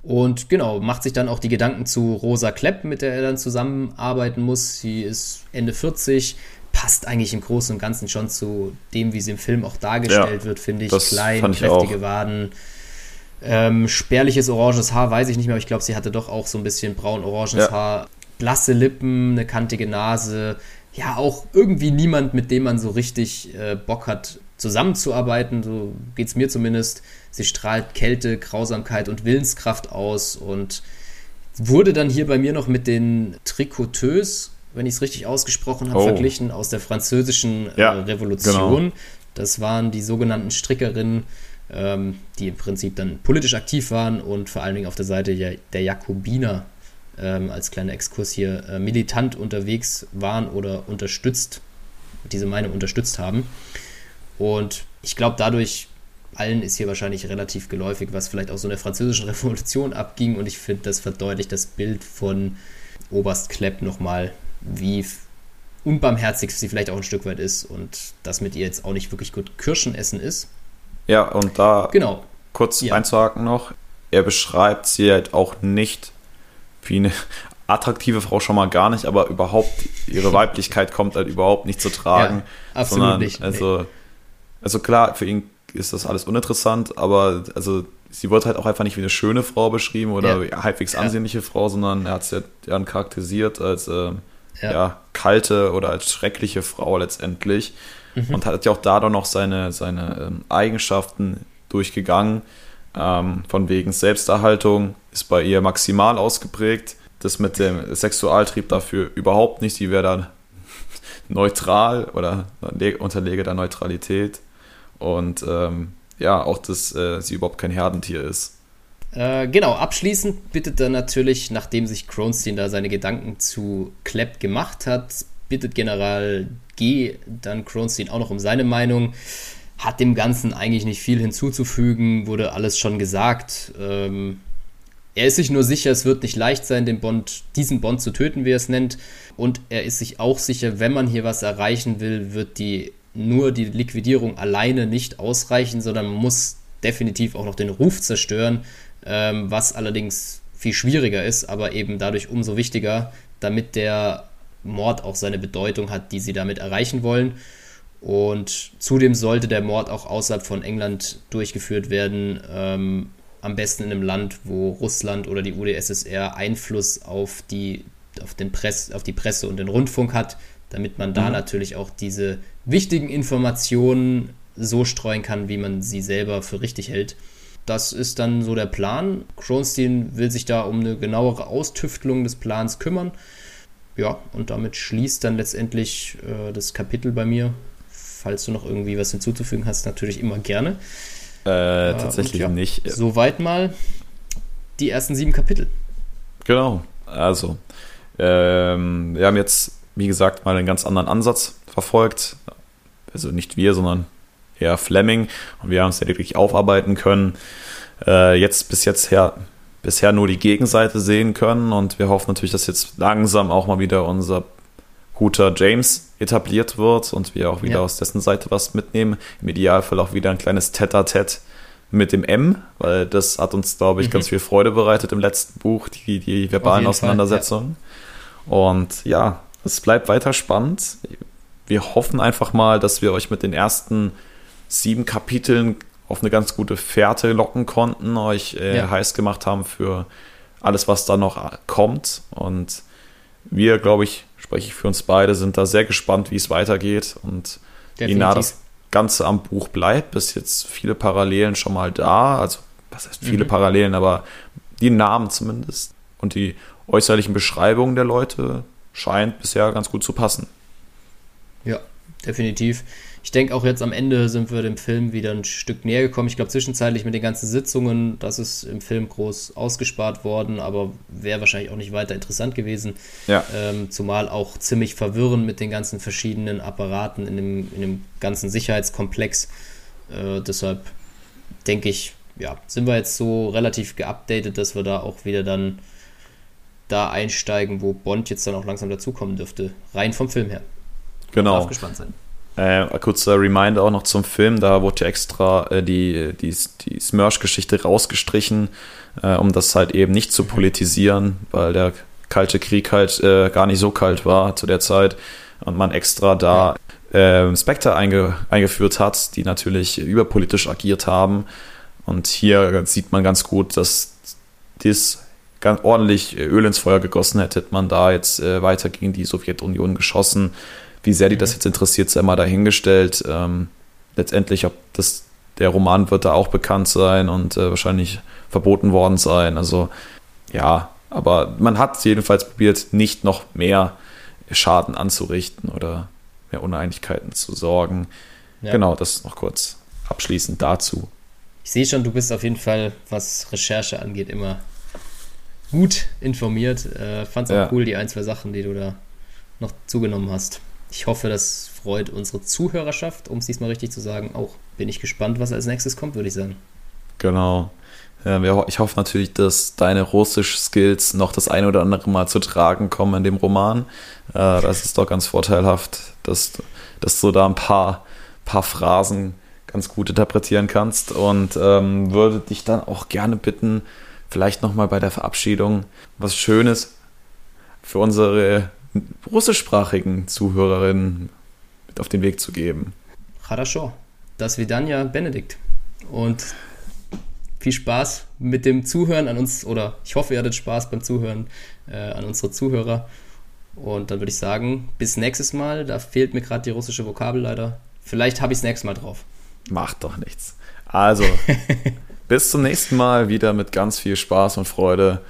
Und genau, macht sich dann auch die Gedanken zu Rosa Klepp, mit der er dann zusammenarbeiten muss. Sie ist Ende 40, passt eigentlich im Großen und Ganzen schon zu dem, wie sie im Film auch dargestellt ja, wird, finde ich. Klein, ich kräftige auch. Waden, ähm, spärliches oranges Haar, weiß ich nicht mehr, aber ich glaube, sie hatte doch auch so ein bisschen braun-oranges ja. Haar, blasse Lippen, eine kantige Nase. Ja, auch irgendwie niemand, mit dem man so richtig äh, Bock hat, zusammenzuarbeiten. So geht es mir zumindest. Sie strahlt Kälte, Grausamkeit und Willenskraft aus und wurde dann hier bei mir noch mit den Tricoteuses wenn ich es richtig ausgesprochen habe, oh. verglichen aus der französischen äh, ja, Revolution. Genau. Das waren die sogenannten Strickerinnen, ähm, die im Prinzip dann politisch aktiv waren und vor allen Dingen auf der Seite der, der Jakobiner ähm, als kleiner Exkurs hier äh, militant unterwegs waren oder unterstützt, diese Meinung unterstützt haben. Und ich glaube, dadurch allen ist hier wahrscheinlich relativ geläufig, was vielleicht auch so in der französischen Revolution abging. Und ich finde, das verdeutlicht das Bild von Oberst Klepp nochmal wie unbarmherzig sie vielleicht auch ein Stück weit ist und das mit ihr jetzt auch nicht wirklich gut Kirschen essen ist. Ja, und da genau. kurz ja. einzuhaken noch, er beschreibt sie halt auch nicht wie eine attraktive Frau schon mal gar nicht, aber überhaupt ihre Weiblichkeit kommt halt überhaupt nicht zu tragen. Ja, absolut sondern, nicht. Also, nee. also klar, für ihn ist das alles uninteressant, aber also sie wird halt auch einfach nicht wie eine schöne Frau beschrieben oder ja. halbwegs ansehnliche ja. Frau, sondern er hat sie dann charakterisiert als äh, ja. ja. kalte oder als schreckliche Frau letztendlich. Mhm. Und hat ja auch da dann noch seine, seine ähm, Eigenschaften durchgegangen. Ähm, von wegen Selbsterhaltung ist bei ihr maximal ausgeprägt. Das mit dem Sexualtrieb dafür überhaupt nicht. Sie wäre dann neutral oder unterlege der Neutralität. Und ähm, ja, auch, dass äh, sie überhaupt kein Herdentier ist. Äh, genau, abschließend bittet er natürlich, nachdem sich Kronstein da seine Gedanken zu Klepp gemacht hat, bittet General G dann Kronstein auch noch um seine Meinung. Hat dem Ganzen eigentlich nicht viel hinzuzufügen, wurde alles schon gesagt. Ähm, er ist sich nur sicher, es wird nicht leicht sein, den Bond, diesen Bond zu töten, wie er es nennt. Und er ist sich auch sicher, wenn man hier was erreichen will, wird die nur die Liquidierung alleine nicht ausreichen, sondern man muss definitiv auch noch den Ruf zerstören, ähm, was allerdings viel schwieriger ist, aber eben dadurch umso wichtiger, damit der Mord auch seine Bedeutung hat, die sie damit erreichen wollen. Und zudem sollte der Mord auch außerhalb von England durchgeführt werden, ähm, am besten in einem Land, wo Russland oder die UdSSR Einfluss auf die, auf, den Press, auf die Presse und den Rundfunk hat, damit man da mhm. natürlich auch diese wichtigen Informationen so streuen kann, wie man sie selber für richtig hält. Das ist dann so der Plan. Kronstein will sich da um eine genauere Austüftelung des Plans kümmern. Ja, und damit schließt dann letztendlich äh, das Kapitel bei mir. Falls du noch irgendwie was hinzuzufügen hast, natürlich immer gerne. Äh, tatsächlich ja, nicht. Soweit mal die ersten sieben Kapitel. Genau. Also, ähm, wir haben jetzt, wie gesagt, mal einen ganz anderen Ansatz verfolgt. Also nicht wir, sondern eher Fleming. Und wir haben es ja wirklich aufarbeiten können. Äh, jetzt bis jetzt her, bisher nur die Gegenseite sehen können. Und wir hoffen natürlich, dass jetzt langsam auch mal wieder unser guter James etabliert wird und wir auch wieder ja. aus dessen Seite was mitnehmen. Im Idealfall auch wieder ein kleines Tete-a-Tete mit dem M, weil das hat uns, glaube ich, mhm. ganz viel Freude bereitet im letzten Buch, die, die verbalen Auseinandersetzungen. Ja. Und ja, es bleibt weiter spannend. Wir hoffen einfach mal, dass wir euch mit den ersten sieben Kapiteln auf eine ganz gute Fährte locken konnten, euch äh, ja. heiß gemacht haben für alles, was da noch kommt. Und wir, glaube ich, spreche ich für uns beide, sind da sehr gespannt, wie es weitergeht und Definitiv. wie nah das Ganze am Buch bleibt. Bis jetzt viele Parallelen schon mal da. Also, was heißt viele mhm. Parallelen, aber die Namen zumindest und die äußerlichen Beschreibungen der Leute scheint bisher ganz gut zu passen. Ja, definitiv. Ich denke auch jetzt am Ende sind wir dem Film wieder ein Stück näher gekommen. Ich glaube zwischenzeitlich mit den ganzen Sitzungen, das ist im Film groß ausgespart worden, aber wäre wahrscheinlich auch nicht weiter interessant gewesen. Ja. Ähm, zumal auch ziemlich verwirrend mit den ganzen verschiedenen Apparaten in dem, in dem ganzen Sicherheitskomplex. Äh, deshalb denke ich, ja, sind wir jetzt so relativ geupdatet, dass wir da auch wieder dann da einsteigen, wo Bond jetzt dann auch langsam dazukommen dürfte. Rein vom Film her. Genau. Darf gespannt sein. Äh, kurzer Reminder auch noch zum Film, da wurde ja extra äh, die, die, die Smersh-Geschichte rausgestrichen, äh, um das halt eben nicht zu politisieren, weil der Kalte Krieg halt äh, gar nicht so kalt war zu der Zeit und man extra da äh, Spectre einge eingeführt hat, die natürlich überpolitisch agiert haben. Und hier sieht man ganz gut, dass das ganz ordentlich Öl ins Feuer gegossen hätte, hätte man da jetzt äh, weiter gegen die Sowjetunion geschossen. Wie sehr die das mhm. jetzt interessiert, sei mal dahingestellt. Ähm, letztendlich, ob das, der Roman wird da auch bekannt sein und äh, wahrscheinlich verboten worden sein. Also ja, aber man hat jedenfalls probiert, nicht noch mehr Schaden anzurichten oder mehr Uneinigkeiten zu sorgen. Ja. Genau, das noch kurz abschließend dazu. Ich sehe schon, du bist auf jeden Fall, was Recherche angeht, immer gut informiert. Äh, Fand es auch ja. cool, die ein, zwei Sachen, die du da noch zugenommen hast. Ich hoffe, das freut unsere Zuhörerschaft, um es diesmal richtig zu sagen. Auch bin ich gespannt, was als nächstes kommt, würde ich sagen. Genau. Ich hoffe natürlich, dass deine Russisch-Skills noch das eine oder andere Mal zu tragen kommen in dem Roman. Äh, das ist doch ganz vorteilhaft, dass, dass du da ein paar, paar Phrasen ganz gut interpretieren kannst und ähm, würde dich dann auch gerne bitten, vielleicht nochmal bei der Verabschiedung was Schönes für unsere russischsprachigen Zuhörerinnen mit auf den Weg zu geben. Хорошо. Das Vidania Benedikt. Und viel Spaß mit dem Zuhören an uns, oder ich hoffe, ihr hattet Spaß beim Zuhören äh, an unsere Zuhörer. Und dann würde ich sagen, bis nächstes Mal. Da fehlt mir gerade die russische Vokabel leider. Vielleicht habe ich es nächstes Mal drauf. Macht doch nichts. Also, bis zum nächsten Mal wieder mit ganz viel Spaß und Freude.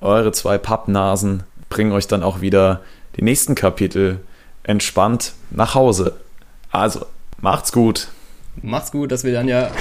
Eure zwei Pappnasen bringen euch dann auch wieder die nächsten Kapitel entspannt nach Hause. Also, macht's gut. Macht's gut, dass wir dann ja